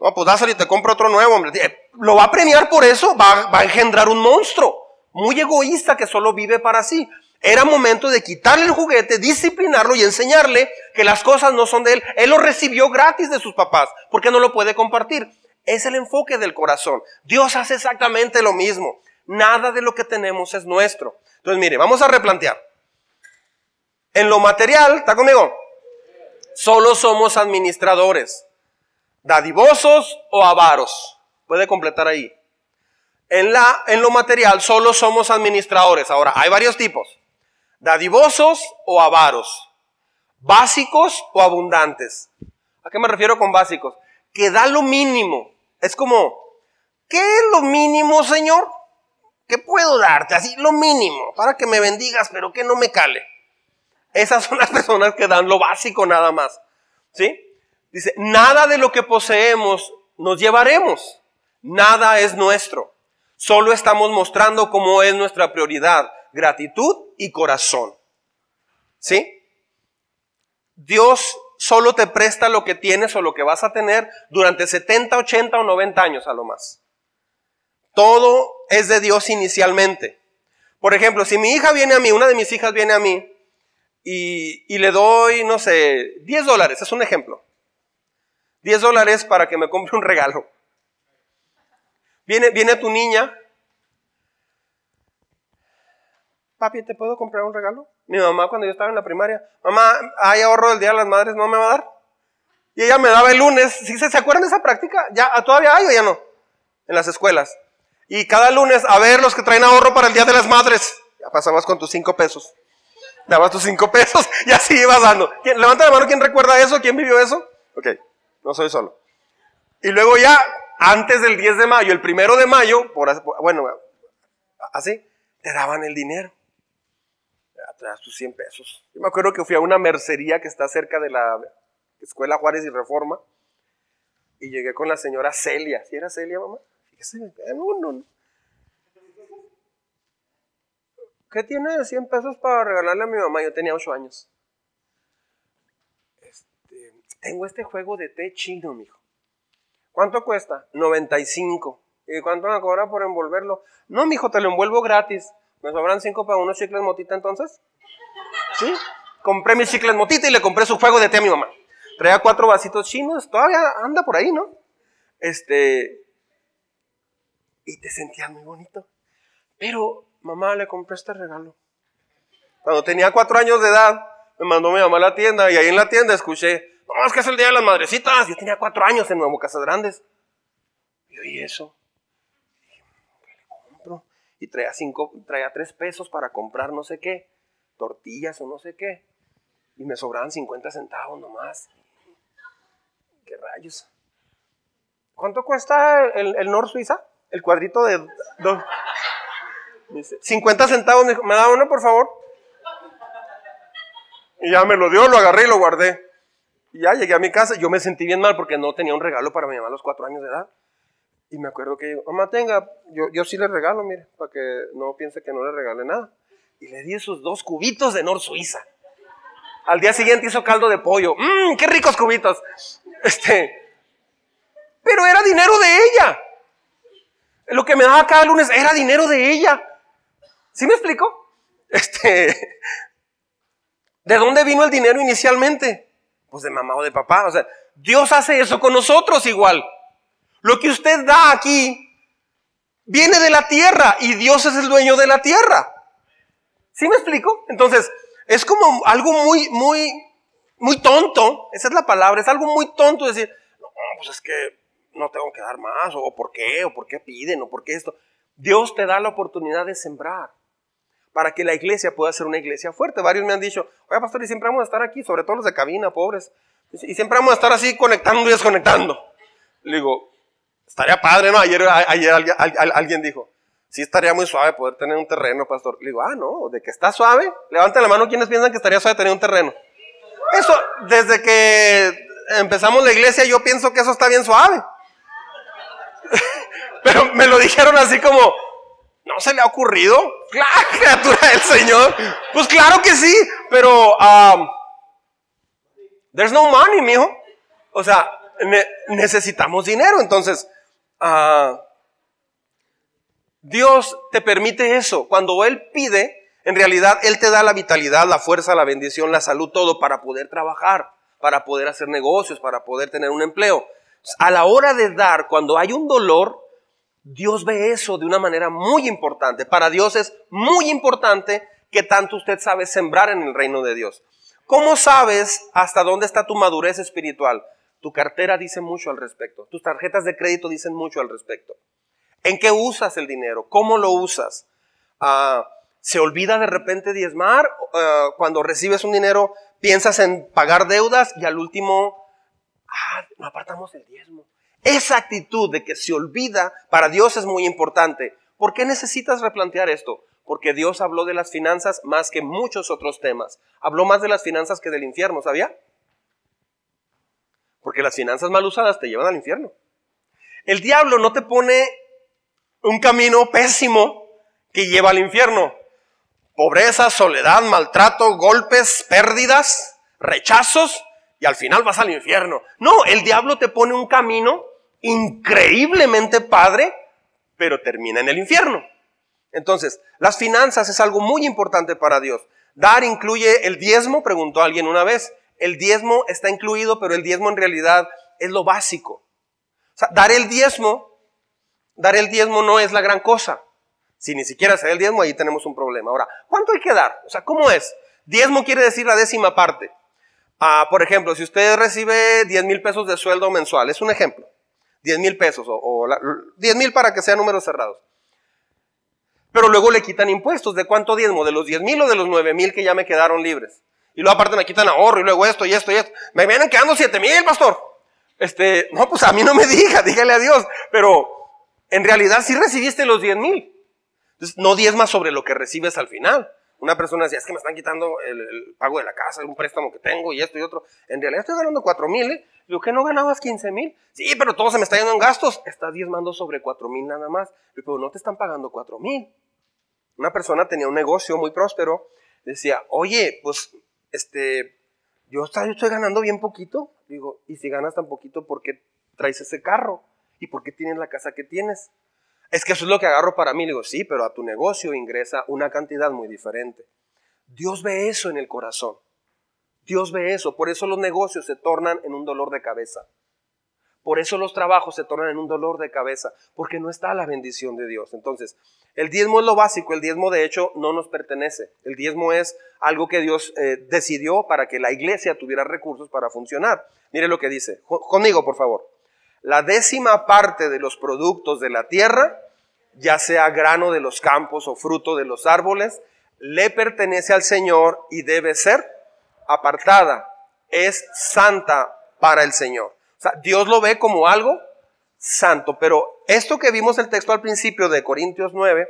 no, pues dáselo y te compro otro nuevo, hombre. Eh, lo va a premiar por eso, va, va a engendrar un monstruo muy egoísta que solo vive para sí. Era momento de quitarle el juguete, disciplinarlo y enseñarle que las cosas no son de él. Él lo recibió gratis de sus papás, porque no lo puede compartir. Es el enfoque del corazón. Dios hace exactamente lo mismo. Nada de lo que tenemos es nuestro. Entonces, mire, vamos a replantear. En lo material, ¿está conmigo? Solo somos administradores, dadivosos o avaros. Puede completar ahí. En, la, en lo material solo somos administradores. Ahora, hay varios tipos dadivosos o avaros, básicos o abundantes. ¿A qué me refiero con básicos? Que da lo mínimo. Es como, ¿qué es lo mínimo, Señor? ¿Qué puedo darte? Así, lo mínimo, para que me bendigas, pero que no me cale. Esas son las personas que dan lo básico nada más. ¿Sí? Dice, nada de lo que poseemos nos llevaremos. Nada es nuestro. Solo estamos mostrando cómo es nuestra prioridad gratitud y corazón. ¿Sí? Dios solo te presta lo que tienes o lo que vas a tener durante 70, 80 o 90 años a lo más. Todo es de Dios inicialmente. Por ejemplo, si mi hija viene a mí, una de mis hijas viene a mí y, le doy, no sé, 10 dólares, es un ejemplo. 10 dólares para que me compre un regalo. Viene, viene tu niña papi, ¿te puedo comprar un regalo? Mi mamá cuando yo estaba en la primaria, mamá, hay ahorro del Día de las Madres, ¿no me va a dar? Y ella me daba el lunes, ¿sí se, acuerdan de esa práctica? ¿Ya todavía hay o ya no? En las escuelas. Y cada lunes, a ver los que traen ahorro para el Día de las Madres. Ya pasabas con tus cinco pesos. Dabas tus cinco pesos y así ibas dando. Levanta la mano, ¿quién recuerda eso? ¿Quién vivió eso? Ok, no soy solo. Y luego ya, antes del 10 de mayo, el primero de mayo, por, bueno, así, te daban el dinero traer tus 100 pesos. Yo me acuerdo que fui a una mercería que está cerca de la Escuela Juárez y Reforma y llegué con la señora Celia. ¿Sí era Celia, mamá? Fíjese, no, ¿Qué tiene de 100 pesos para regalarle a mi mamá? Yo tenía 8 años. Este, tengo este juego de té chino, mijo. ¿Cuánto cuesta? 95. ¿Y cuánto me cobra por envolverlo? No, mijo, te lo envuelvo gratis. ¿Me sobran 5 para unos chicles motita entonces? ¿Sí? Compré mis chicles motita y le compré su juego de té a mi mamá. Traía cuatro vasitos chinos, todavía anda por ahí, ¿no? Este. Y te sentías muy bonito. Pero, mamá, le compré este regalo. Cuando tenía cuatro años de edad, me mandó mi mamá a la tienda y ahí en la tienda escuché, no, es que es el día de las madrecitas. Yo tenía cuatro años en Nuevo Casas Grandes. Y oí eso. Y traía cinco, traía tres pesos para comprar no sé qué tortillas o no sé qué. Y me sobraban 50 centavos nomás. ¿Qué rayos? ¿Cuánto cuesta el, Nor Suiza? El cuadrito de... 50 centavos. Me da uno, por favor? Y ya me lo dio, lo agarré y lo guardé. Y ya llegué a mi casa. Yo me sentí bien mal porque no tenía un regalo para mi mamá a los cuatro años de edad. Y me acuerdo que, mamá, tenga, yo, yo sí le regalo, mire, para que no piense que no le regale nada y le di esos dos cubitos de Nor Suiza. Al día siguiente hizo caldo de pollo. ¡Mmm, qué ricos cubitos! Este, pero era dinero de ella. Lo que me daba cada lunes era dinero de ella. ¿Sí me explico? Este, ¿de dónde vino el dinero inicialmente? Pues de mamá o de papá. O sea, Dios hace eso con nosotros igual. Lo que usted da aquí viene de la tierra y Dios es el dueño de la tierra. ¿Sí me explico? Entonces, es como algo muy, muy, muy tonto, esa es la palabra, es algo muy tonto decir, no, pues es que no tengo que dar más, o por qué, o por qué piden, o por qué esto. Dios te da la oportunidad de sembrar para que la iglesia pueda ser una iglesia fuerte. Varios me han dicho, oye pastor, y siempre vamos a estar aquí, sobre todo los de cabina, pobres, y siempre vamos a estar así conectando y desconectando. Le digo, estaría padre, ¿no? Ayer, ayer alguien dijo, sí estaría muy suave poder tener un terreno, pastor. Le digo, ah, no, de que está suave. Levanten la mano quienes piensan que estaría suave tener un terreno. Eso, desde que empezamos la iglesia, yo pienso que eso está bien suave. Pero me lo dijeron así como, ¿no se le ha ocurrido? Claro, criatura del Señor. Pues claro que sí, pero um, there's no money, mijo. O sea, necesitamos dinero. Entonces, uh, Dios te permite eso. Cuando Él pide, en realidad Él te da la vitalidad, la fuerza, la bendición, la salud, todo para poder trabajar, para poder hacer negocios, para poder tener un empleo. A la hora de dar, cuando hay un dolor, Dios ve eso de una manera muy importante. Para Dios es muy importante que tanto usted sabe sembrar en el reino de Dios. ¿Cómo sabes hasta dónde está tu madurez espiritual? Tu cartera dice mucho al respecto. Tus tarjetas de crédito dicen mucho al respecto. ¿En qué usas el dinero? ¿Cómo lo usas? Ah, ¿Se olvida de repente diezmar? Ah, cuando recibes un dinero, piensas en pagar deudas y al último, ah, no apartamos el diezmo. Esa actitud de que se olvida para Dios es muy importante. ¿Por qué necesitas replantear esto? Porque Dios habló de las finanzas más que muchos otros temas. Habló más de las finanzas que del infierno, ¿sabía? Porque las finanzas mal usadas te llevan al infierno. El diablo no te pone un camino pésimo que lleva al infierno. Pobreza, soledad, maltrato, golpes, pérdidas, rechazos y al final vas al infierno. No, el diablo te pone un camino increíblemente padre, pero termina en el infierno. Entonces, las finanzas es algo muy importante para Dios. Dar incluye el diezmo, preguntó alguien una vez. El diezmo está incluido, pero el diezmo en realidad es lo básico. O sea, dar el diezmo dar el diezmo no es la gran cosa. Si ni siquiera se da el diezmo, ahí tenemos un problema. Ahora, ¿cuánto hay que dar? O sea, ¿cómo es? Diezmo quiere decir la décima parte. Ah, por ejemplo, si usted recibe 10 mil pesos de sueldo mensual, es un ejemplo. 10 mil pesos o, 10 mil para que sean números cerrados. Pero luego le quitan impuestos. ¿De cuánto diezmo? ¿De los 10 mil o de los 9 mil que ya me quedaron libres? Y luego aparte me quitan ahorro y luego esto y esto y esto. Me vienen quedando 7 mil, pastor. Este, no, pues a mí no me diga, dígale a Dios. Pero en realidad sí recibiste los 10 mil. Entonces, no diezmas sobre lo que recibes al final. Una persona decía, es que me están quitando el, pago de la casa, un préstamo que tengo y esto y otro. En realidad estoy ganando 4 mil. ¿eh? Digo, ¿que no ganabas 15 mil? Sí, pero todo se me está yendo en gastos. Estás diezmando sobre 4 mil nada más. Pero no te están pagando 4 mil. Una persona tenía un negocio muy próspero. Decía, oye, pues, este, yo estoy ganando bien poquito. Digo, y si ganas tan poquito, ¿por qué traes ese carro? ¿Y por qué tienes la casa que tienes? Es que eso es lo que agarro para mí. Le digo, sí, pero a tu negocio ingresa una cantidad muy diferente. Dios ve eso en el corazón. Dios ve eso. Por eso los negocios se tornan en un dolor de cabeza. Por eso los trabajos se tornan en un dolor de cabeza. Porque no está la bendición de Dios. Entonces, el diezmo es lo básico. El diezmo, de hecho, no nos pertenece. El diezmo es algo que Dios eh, decidió para que la iglesia tuviera recursos para funcionar. Mire lo que dice. Conmigo, por favor la décima parte de los productos de la tierra, ya sea grano de los campos o fruto de los árboles, le pertenece al Señor y debe ser apartada. Es santa para el Señor. O sea, Dios lo ve como algo santo, pero esto que vimos el texto al principio de Corintios 9,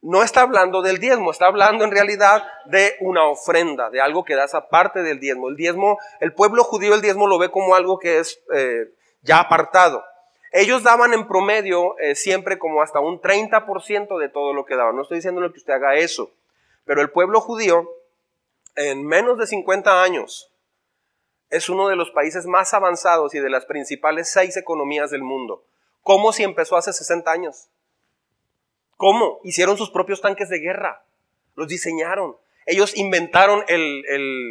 no está hablando del diezmo, está hablando en realidad de una ofrenda, de algo que das aparte del diezmo. El diezmo, el pueblo judío el diezmo lo ve como algo que es eh, ya apartado. Ellos daban en promedio eh, siempre como hasta un 30% de todo lo que daban. No estoy diciendo que usted haga eso, pero el pueblo judío en menos de 50 años es uno de los países más avanzados y de las principales seis economías del mundo. ¿Cómo si empezó hace 60 años? ¿Cómo? Hicieron sus propios tanques de guerra, los diseñaron. Ellos inventaron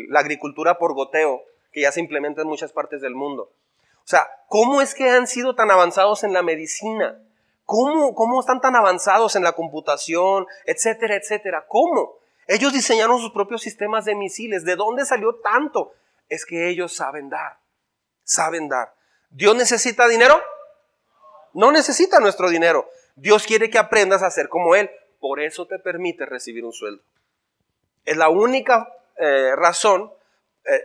la agricultura por goteo, que ya se implementa en muchas partes del mundo. O sea, ¿cómo es que han sido tan avanzados en la medicina? ¿Cómo, ¿Cómo están tan avanzados en la computación, etcétera, etcétera? ¿Cómo? Ellos diseñaron sus propios sistemas de misiles. ¿De dónde salió tanto? Es que ellos saben dar. Saben dar. ¿Dios necesita dinero? No necesita nuestro dinero. Dios quiere que aprendas a ser como Él. Por eso te permite recibir un sueldo. Es la única eh, razón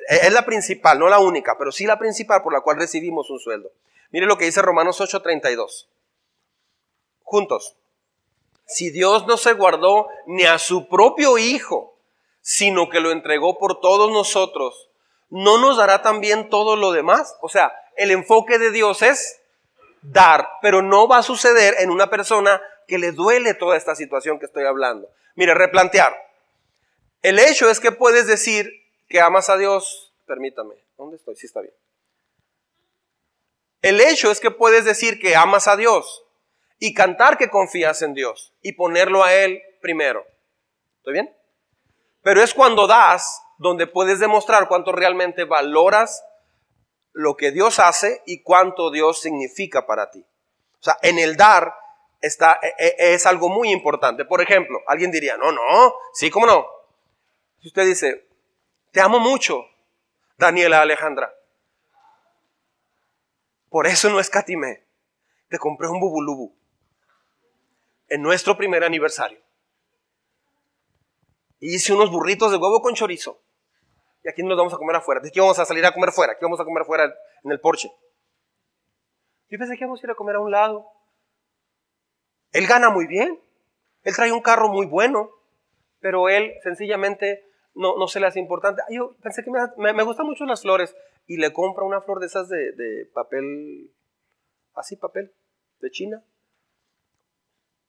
es la principal, no la única, pero sí la principal por la cual recibimos un sueldo. Mire lo que dice Romanos 8:32. Juntos. Si Dios no se guardó ni a su propio Hijo, sino que lo entregó por todos nosotros, ¿no nos dará también todo lo demás? O sea, el enfoque de Dios es dar, pero no va a suceder en una persona que le duele toda esta situación que estoy hablando. Mire, replantear. El hecho es que puedes decir que amas a Dios, permítame, ¿dónde estoy? Sí está bien. El hecho es que puedes decir que amas a Dios y cantar que confías en Dios y ponerlo a Él primero. ¿Estoy bien? Pero es cuando das donde puedes demostrar cuánto realmente valoras lo que Dios hace y cuánto Dios significa para ti. O sea, en el dar está, e, e, es algo muy importante. Por ejemplo, alguien diría, no, no, sí, ¿cómo no? Si usted dice, te amo mucho, Daniela Alejandra. Por eso no escatimé. Te compré un bubulubu en nuestro primer aniversario. Y hice unos burritos de huevo con chorizo. Y aquí nos vamos a comer afuera. ¿De qué vamos a salir a comer fuera? ¿Qué vamos a comer afuera en el porche? Yo pensé que íbamos a ir a comer a un lado. Él gana muy bien. Él trae un carro muy bueno. Pero él sencillamente no, no se le hace importante. Yo pensé que me, me, gustan mucho las flores. Y le compra una flor de esas de, de papel. Así, papel. De China.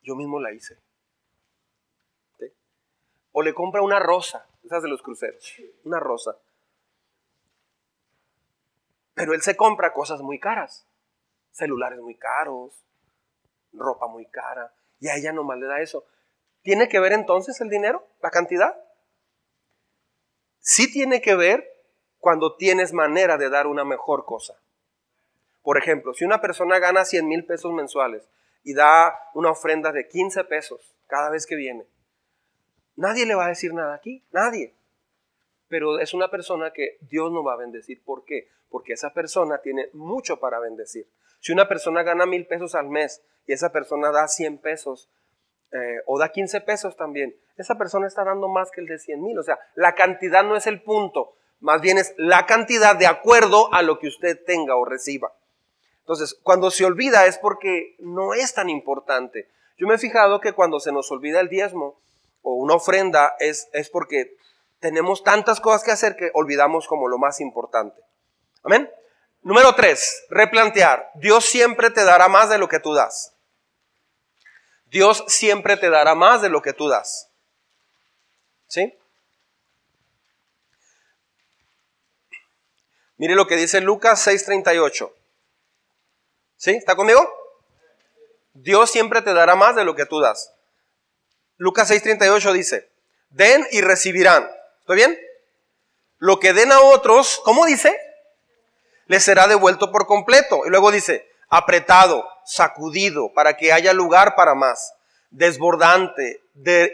Yo mismo la hice. O le compra una rosa esas de los cruceros, una rosa. Pero él se compra cosas muy caras, celulares muy caros, ropa muy cara, y a ella nomás le da eso. ¿Tiene que ver entonces el dinero, la cantidad? Sí tiene que ver cuando tienes manera de dar una mejor cosa. Por ejemplo, si una persona gana 100 mil pesos mensuales y da una ofrenda de 15 pesos cada vez que viene, Nadie le va a decir nada aquí, nadie. Pero es una persona que Dios no va a bendecir. ¿Por qué? Porque esa persona tiene mucho para bendecir. Si una persona gana mil pesos al mes y esa persona da 100 pesos eh, o da 15 pesos también, esa persona está dando más que el de 100 mil. O sea, la cantidad no es el punto, más bien es la cantidad de acuerdo a lo que usted tenga o reciba. Entonces, cuando se olvida es porque no es tan importante. Yo me he fijado que cuando se nos olvida el diezmo, o una ofrenda es, es porque tenemos tantas cosas que hacer que olvidamos como lo más importante. Amén. Número tres, replantear. Dios siempre te dará más de lo que tú das. Dios siempre te dará más de lo que tú das. ¿Sí? Mire lo que dice Lucas 6:38. ¿Sí? ¿Está conmigo? Dios siempre te dará más de lo que tú das. Lucas 6:38 dice, den y recibirán. ¿Estoy bien? Lo que den a otros, ¿cómo dice? Les será devuelto por completo. Y luego dice, apretado, sacudido, para que haya lugar para más, desbordante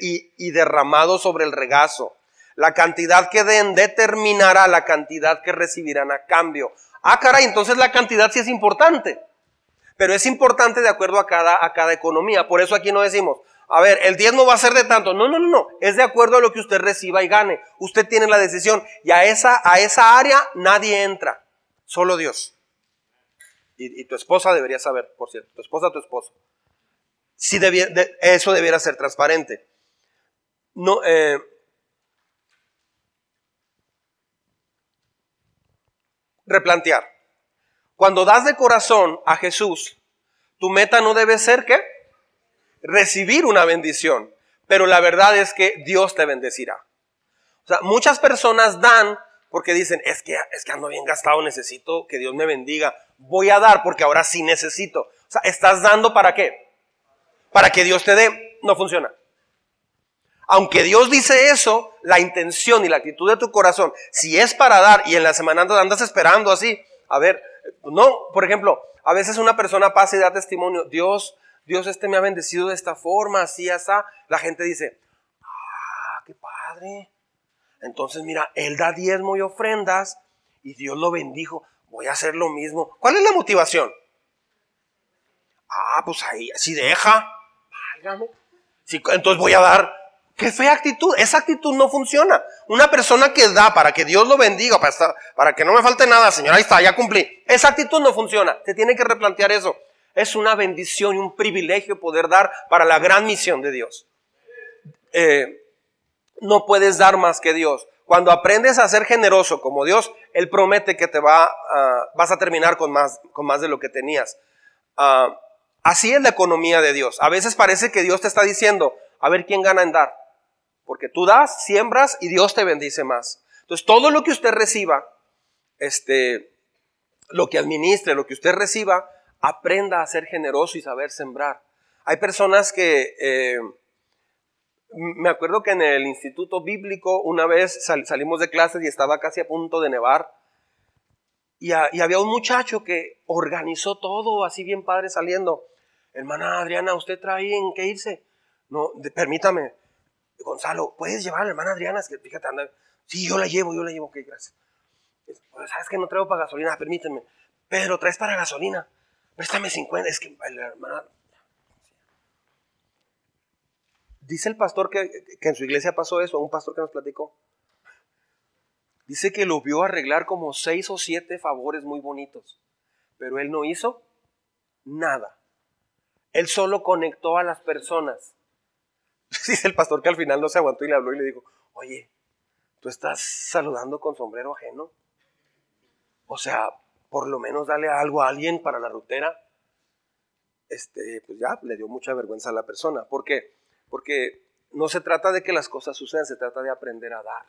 y, derramado sobre el regazo. La cantidad que den determinará la cantidad que recibirán a cambio. Ah, caray, entonces la cantidad sí es importante. Pero es importante de acuerdo a cada, a cada economía. Por eso aquí no decimos, a ver, el diezmo va a ser de tanto. No, no, no, no. Es de acuerdo a lo que usted reciba y gane. Usted tiene la decisión. Y a esa, a esa área nadie entra. Solo Dios. Y, tu esposa debería saber, por cierto. Tu esposa, tu esposo. Eso debiera ser transparente. No, eh, replantear. Cuando das de corazón a Jesús, tu meta no debe ser ¿qué? recibir una bendición, pero la verdad es que Dios te bendecirá. O sea, muchas personas dan porque dicen, es que, es que ando bien gastado, necesito que Dios me bendiga, voy a dar porque ahora sí necesito. O sea, ¿estás dando para qué? Para que Dios te dé, no funciona. Aunque Dios dice eso, la intención y la actitud de tu corazón, si es para dar y en la semana andas esperando así, a ver, no, por ejemplo, a veces una persona pasa y da testimonio, Dios Dios este me ha bendecido de esta forma, así, así. La gente dice, ah, qué padre. Entonces, mira, él da diezmo y ofrendas y Dios lo bendijo. Voy a hacer lo mismo. ¿Cuál es la motivación? Ah, pues ahí, si deja, entonces voy a dar. Qué fea actitud. Esa actitud no funciona. Una persona que da para que Dios lo bendiga, para, para que no me falte nada, Señor, ahí está, ya cumplí. Esa actitud no funciona. Se tiene que replantear eso. Es una bendición y un privilegio poder dar para la gran misión de Dios. Eh, no puedes dar más que Dios. Cuando aprendes a ser generoso como Dios, Él promete que te va, vas a terminar con más, con más de lo que tenías. Ah, así es la economía de Dios. A veces parece que Dios te está diciendo, a ver quién gana en dar. Porque tú das, siembras y Dios te bendice más. Entonces, todo lo que usted reciba, este, lo que administre, lo que usted reciba, aprenda a ser generoso y saber sembrar. Hay personas que, eh, me acuerdo que en el instituto bíblico una vez salimos de clases y estaba casi a punto de nevar. Y, y, había un muchacho que organizó todo así bien padre saliendo. Hermana Adriana, ¿usted trae en qué irse? No, permítame. Gonzalo, ¿puedes llevar a la hermana Adriana? Es que fíjate, anda. Sí, yo la llevo, yo la llevo, ok, gracias. Pues, ¿Sabes que no traigo para gasolina? Permíteme. Pedro, ¿traes para gasolina? Préstame 50. Es que la hermana... Dice el pastor que, que en su iglesia pasó eso, un pastor que nos platicó. Dice que lo vio arreglar como seis o siete favores muy bonitos, pero él no hizo nada. Él solo conectó a las personas. Dice el pastor que al final no se aguantó y le habló y le dijo, oye, tú estás saludando con sombrero ajeno. O sea, por lo menos dale algo a alguien para la rutera. Este, pues ya, le dio mucha vergüenza a la persona. ¿Por qué? Porque no se trata de que las cosas sucedan, se trata de aprender a dar.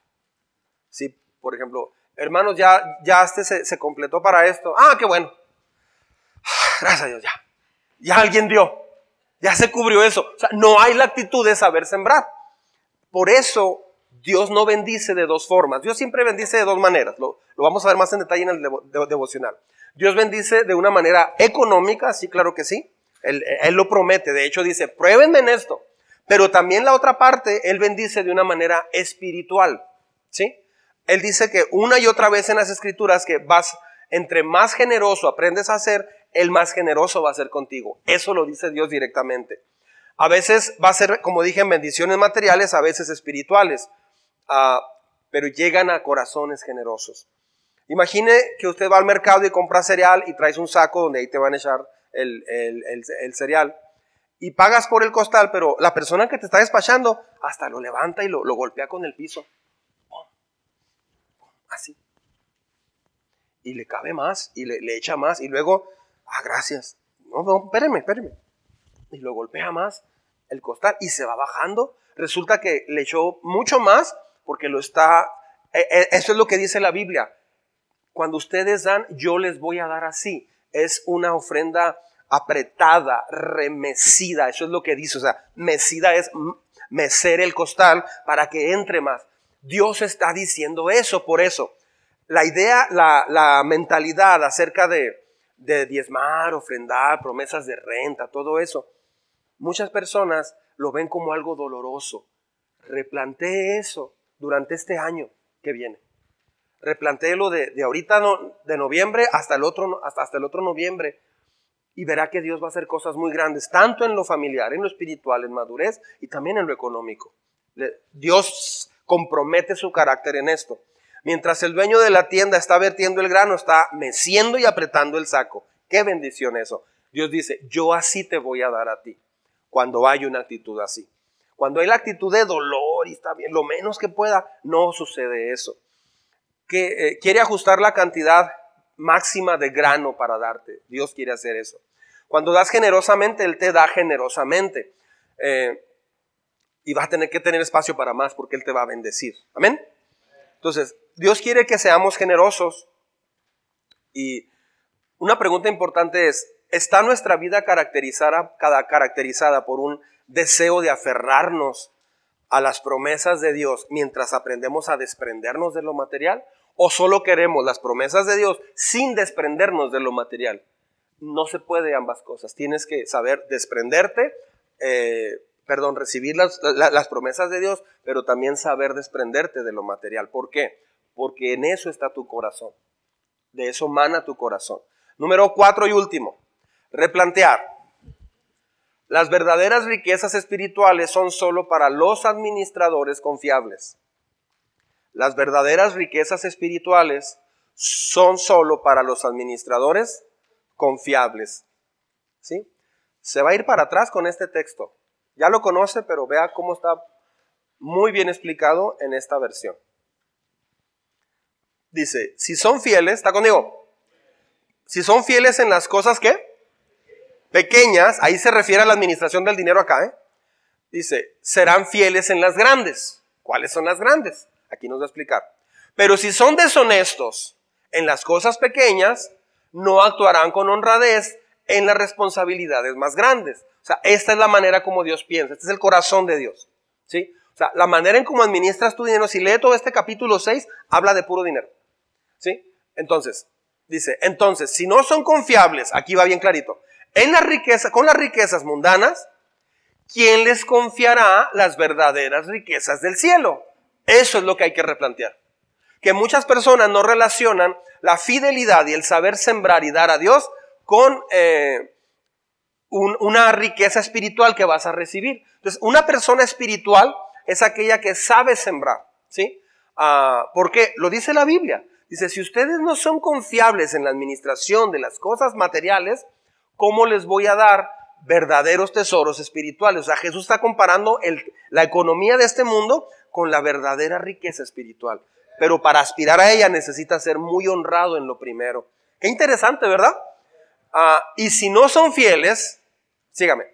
Sí, por ejemplo, hermanos, ya, ya este se, completó para esto. Ah, qué bueno. Gracias a Dios, ya. Ya alguien dio. Ya se cubrió eso. O sea, no hay la actitud de saber sembrar. Por eso Dios no bendice de dos formas. Dios siempre bendice de dos maneras. Lo, vamos a ver más en detalle en el devocional. Dios bendice de una manera económica, sí, claro que sí. Él, él, lo promete. De hecho, dice, pruébenme en esto. Pero también la otra parte, Él bendice de una manera espiritual. ¿Sí? Él dice que una y otra vez en las escrituras que vas, entre más generoso aprendes a ser, el más generoso va a ser contigo. Eso lo dice Dios directamente. A veces va a ser, como dije, en bendiciones materiales, a veces espirituales, ah, pero llegan a corazones generosos. Imagine que usted va al mercado y compra cereal y traes un saco donde ahí te van a echar el cereal y pagas por el costal, pero la persona que te está despachando hasta lo levanta y lo, golpea con el piso. Así. Y le cabe más y le, echa más y luego, ah, gracias. No, no, espéreme, espéreme. Y lo golpea más el costal y se va bajando. Resulta que le echó mucho más porque lo está... E, e, eso es lo que dice la Biblia. Cuando ustedes dan, yo les voy a dar así. Es una ofrenda apretada, remecida, eso es lo que dice, o sea, mecida es mecer el costal para que entre más. Dios está diciendo eso, por eso. La idea, la, mentalidad acerca de, diezmar, ofrendar, promesas de renta, todo eso, muchas personas lo ven como algo doloroso. Replantee eso durante este año que viene. Replantéelo de, de ahorita de noviembre hasta el otro, hasta, hasta el otro noviembre y verá que Dios va a hacer cosas muy grandes, tanto en lo familiar, en lo espiritual, en madurez y también en lo económico. Dios compromete su carácter en esto. Mientras el dueño de la tienda está vertiendo el grano, está meciendo y apretando el saco. Qué bendición eso. Dios dice, yo así te voy a dar a ti, cuando hay una actitud así. Cuando hay la actitud de dolor y está bien, lo menos que pueda, no sucede eso. Que eh, quiere ajustar la cantidad máxima de grano para darte. Dios quiere hacer eso. Cuando das generosamente, Él te da generosamente. Eh, y vas a tener que tener espacio para más porque Él te va a bendecir. Amén. Entonces, Dios quiere que seamos generosos. Y una pregunta importante es, ¿está nuestra vida caracterizada, caracterizada por un deseo de aferrarnos a las promesas de Dios mientras aprendemos a desprendernos de lo material? o solo queremos las promesas de Dios sin desprendernos de lo material. No se puede ambas cosas. Tienes que saber desprenderte, eh, perdón, recibir las, las promesas de Dios, pero también saber desprenderte de lo material. ¿Por qué? Porque en eso está tu corazón. De eso mana tu corazón. Número cuatro y último, replantear. Las verdaderas riquezas espirituales son solo para los administradores confiables. Las verdaderas riquezas espirituales son solo para los administradores confiables. ¿Sí? Se va a ir para atrás con este texto. Ya lo conoce, pero vea cómo está muy bien explicado en esta versión. Dice, si son fieles, ¿está conmigo? Si son fieles en las cosas que pequeñas, ahí se refiere a la administración del dinero acá, ¿eh? Dice, serán fieles en las grandes. ¿Cuáles son las grandes? Aquí nos va a explicar. Pero si son deshonestos en las cosas pequeñas, no actuarán con honradez en las responsabilidades más grandes. O sea, esta es la manera como Dios piensa, este es el corazón de Dios. ¿Sí? O sea, la manera en cómo administras tu dinero, si lee todo este capítulo 6, habla de puro dinero. ¿Sí? Entonces, dice, entonces, si no son confiables, aquí va bien clarito, en la riqueza, con las riquezas mundanas, ¿quién les confiará las verdaderas riquezas del cielo? Eso es lo que hay que replantear. Que muchas personas no relacionan la fidelidad y el saber sembrar y dar a Dios con eh, una riqueza espiritual que vas a recibir. Entonces, una persona espiritual es aquella que sabe sembrar, ¿sí? Ah, porque lo dice la Biblia. Dice, si ustedes no son confiables en la administración de las cosas materiales, ¿cómo les voy a dar verdaderos tesoros espirituales? O sea, Jesús está comparando la economía de este mundo con la verdadera riqueza espiritual. Pero para aspirar a ella necesita ser muy honrado en lo primero. Qué interesante, ¿verdad? Ah, y si no son fieles, sígame,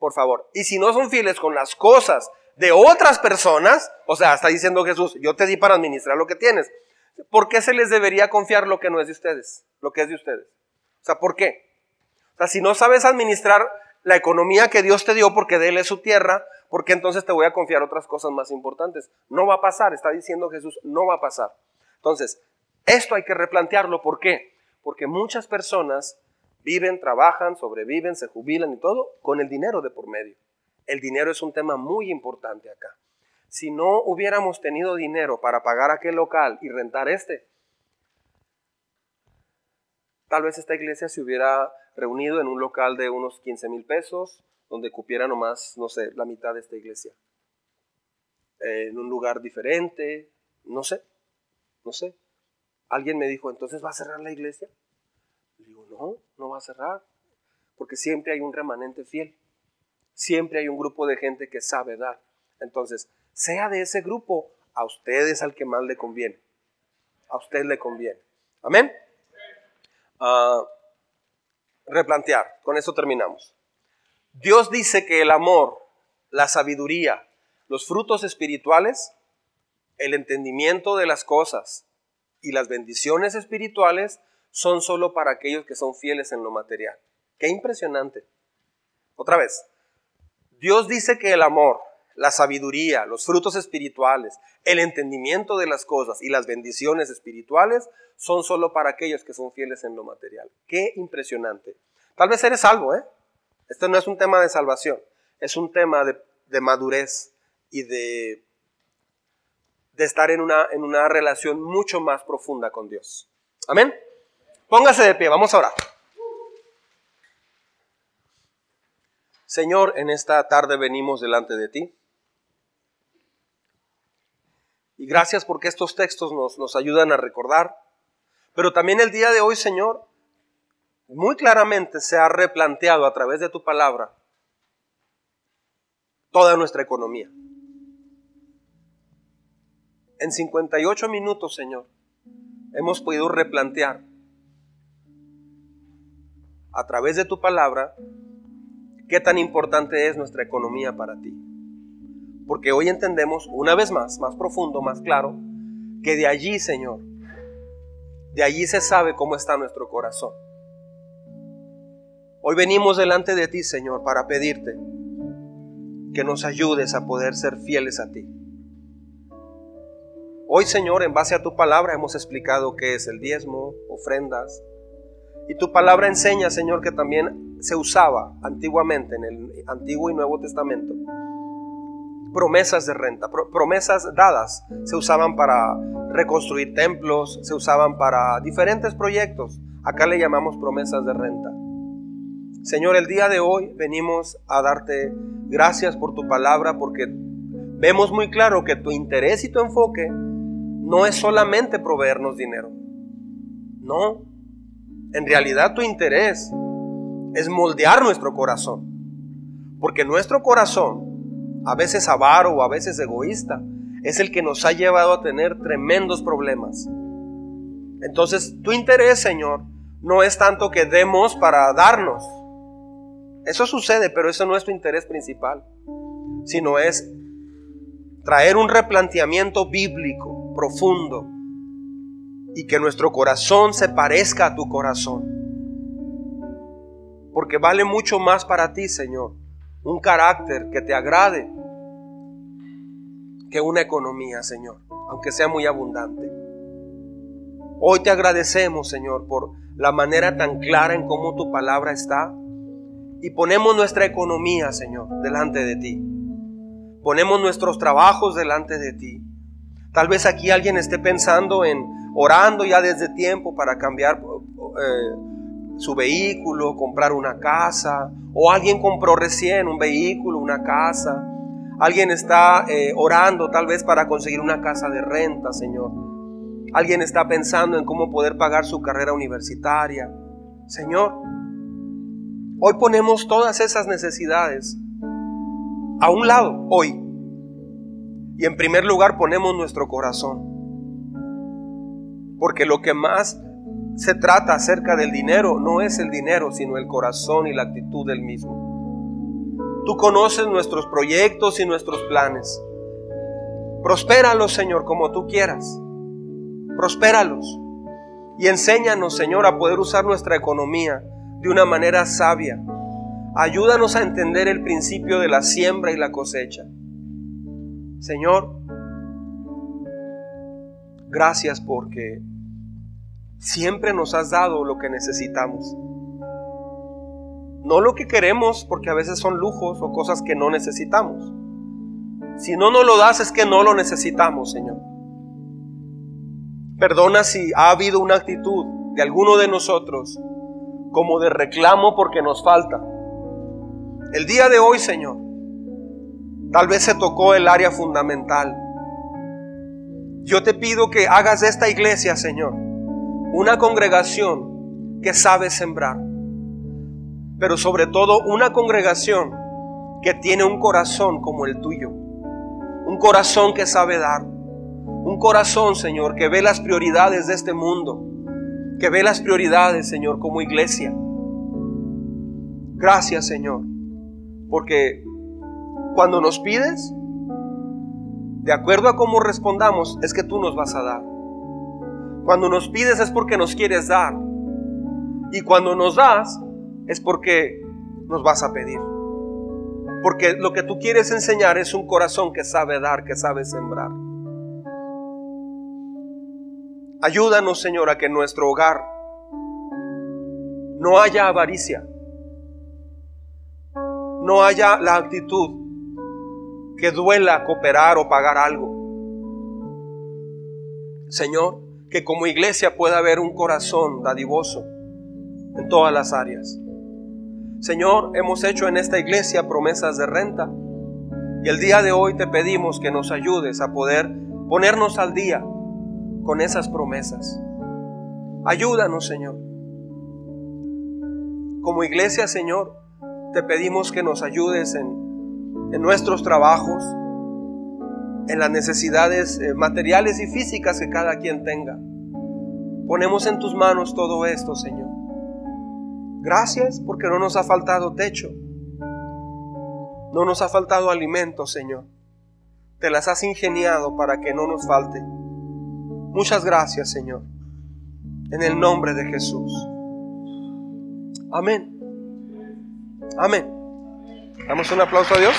por favor, y si no son fieles con las cosas de otras personas, o sea, está diciendo Jesús, yo te di para administrar lo que tienes, ¿por qué se les debería confiar lo que no es de ustedes? Lo que es de ustedes. O sea, ¿por qué? O sea, si no sabes administrar la economía que Dios te dio porque de Él es su tierra, ¿por qué entonces te voy a confiar otras cosas más importantes? No va a pasar, está diciendo Jesús, no va a pasar. Entonces, esto hay que replantearlo. ¿Por qué? Porque muchas personas Viven, trabajan, sobreviven, se jubilan y todo con el dinero de por medio. El dinero es un tema muy importante acá. Si no hubiéramos tenido dinero para pagar aquel local y rentar este, tal vez esta iglesia se hubiera reunido en un local de unos 15 mil pesos, donde cupiera nomás, no sé, la mitad de esta iglesia. en un lugar diferente, no sé, no sé. Alguien me dijo, entonces va a cerrar la iglesia. digo, no, no va a cerrar, porque siempre hay un remanente fiel, siempre hay un grupo de gente que sabe dar. Entonces, sea de ese grupo, a ustedes al que más le conviene. A usted le conviene. Amén. Ah, replantear, con eso terminamos. Dios dice que el amor, la sabiduría, los frutos espirituales, el entendimiento de las cosas y las bendiciones espirituales son solo para aquellos que son fieles en lo material. Qué impresionante. Otra vez, Dios dice que el amor, la sabiduría, los frutos espirituales, el entendimiento de las cosas y las bendiciones espirituales son solo para aquellos que son fieles en lo material. Qué impresionante. Tal vez eres salvo, ¿eh? Esto no es un tema de salvación, es un tema de, madurez y de, estar en una, relación mucho más profunda con Dios. Amén. Póngase de pie, vamos a orar. Señor, en esta tarde venimos delante de ti. Y gracias porque estos textos nos ayudan a recordar. Pero también el día de hoy, Señor, muy claramente se ha replanteado a través de tu palabra toda nuestra economía. En 58 minutos, Señor, hemos podido replantear a través de tu palabra qué tan importante es nuestra economía para ti. Porque hoy entendemos una vez más, más profundo, más claro, que de allí, Señor, de allí se sabe cómo está nuestro corazón. Hoy venimos delante de ti, Señor, para pedirte que nos ayudes a poder ser fieles a ti. Hoy, Señor, en base a tu palabra hemos explicado qué es el diezmo, ofrendas, y tu palabra enseña, Señor, que también se usaba antiguamente en el Antiguo y Nuevo Testamento promesas de renta, promesas dadas. Se usaban para reconstruir templos, se usaban para diferentes proyectos. Acá le llamamos promesas de renta. Señor, el día de hoy venimos a darte gracias por tu palabra porque vemos muy claro que tu interés y tu enfoque no es solamente proveernos dinero. No, en realidad tu interés es moldear nuestro corazón. Porque nuestro corazón, a veces avaro o a veces egoísta, es el que nos ha llevado a tener tremendos problemas. Entonces, tu interés, Señor, no es tanto que demos para darnos. Eso sucede, pero eso no es tu interés principal, sino es traer un replanteamiento bíblico profundo y que nuestro corazón se parezca a tu corazón. Porque vale mucho más para ti, Señor, un carácter que te agrade que una economía, Señor, aunque sea muy abundante. Hoy te agradecemos, Señor, por la manera tan clara en cómo tu palabra está y ponemos nuestra economía, Señor, delante de ti. Ponemos nuestros trabajos delante de ti. Tal vez aquí alguien esté pensando en orando ya desde tiempo para cambiar eh, su vehículo, comprar una casa, o alguien compró recién un vehículo, una casa. Alguien está eh, orando tal vez para conseguir una casa de renta, Señor. Alguien está pensando en cómo poder pagar su carrera universitaria. Señor, hoy ponemos todas esas necesidades a un lado, hoy. Y en primer lugar ponemos nuestro corazón. Porque lo que más se trata acerca del dinero no es el dinero, sino el corazón y la actitud del mismo. Tú conoces nuestros proyectos y nuestros planes. Prospéralos, Señor, como tú quieras. Prospéralos. Y enséñanos, Señor, a poder usar nuestra economía de una manera sabia. Ayúdanos a entender el principio de la siembra y la cosecha. Señor, gracias porque siempre nos has dado lo que necesitamos. No lo que queremos, porque a veces son lujos o cosas que no necesitamos. Si no nos lo das es que no lo necesitamos, Señor. Perdona si ha habido una actitud de alguno de nosotros como de reclamo porque nos falta. El día de hoy, Señor, tal vez se tocó el área fundamental. Yo te pido que hagas de esta iglesia, Señor, una congregación que sabe sembrar pero sobre todo una congregación que tiene un corazón como el tuyo, un corazón que sabe dar, un corazón, Señor, que ve las prioridades de este mundo, que ve las prioridades, Señor, como iglesia. Gracias, Señor, porque cuando nos pides, de acuerdo a cómo respondamos, es que tú nos vas a dar. Cuando nos pides es porque nos quieres dar. Y cuando nos das, es porque nos vas a pedir. Porque lo que tú quieres enseñar es un corazón que sabe dar, que sabe sembrar. Ayúdanos, Señor, a que en nuestro hogar no haya avaricia, no haya la actitud que duela cooperar o pagar algo. Señor, que como iglesia pueda haber un corazón dadivoso en todas las áreas. Señor, hemos hecho en esta iglesia promesas de renta y el día de hoy te pedimos que nos ayudes a poder ponernos al día con esas promesas. Ayúdanos, Señor. Como iglesia, Señor, te pedimos que nos ayudes en, en nuestros trabajos, en las necesidades eh, materiales y físicas que cada quien tenga. Ponemos en tus manos todo esto, Señor. Gracias porque no nos ha faltado techo. No nos ha faltado alimento, Señor. Te las has ingeniado para que no nos falte. Muchas gracias, Señor. En el nombre de Jesús. Amén. Amén. Damos un aplauso a Dios.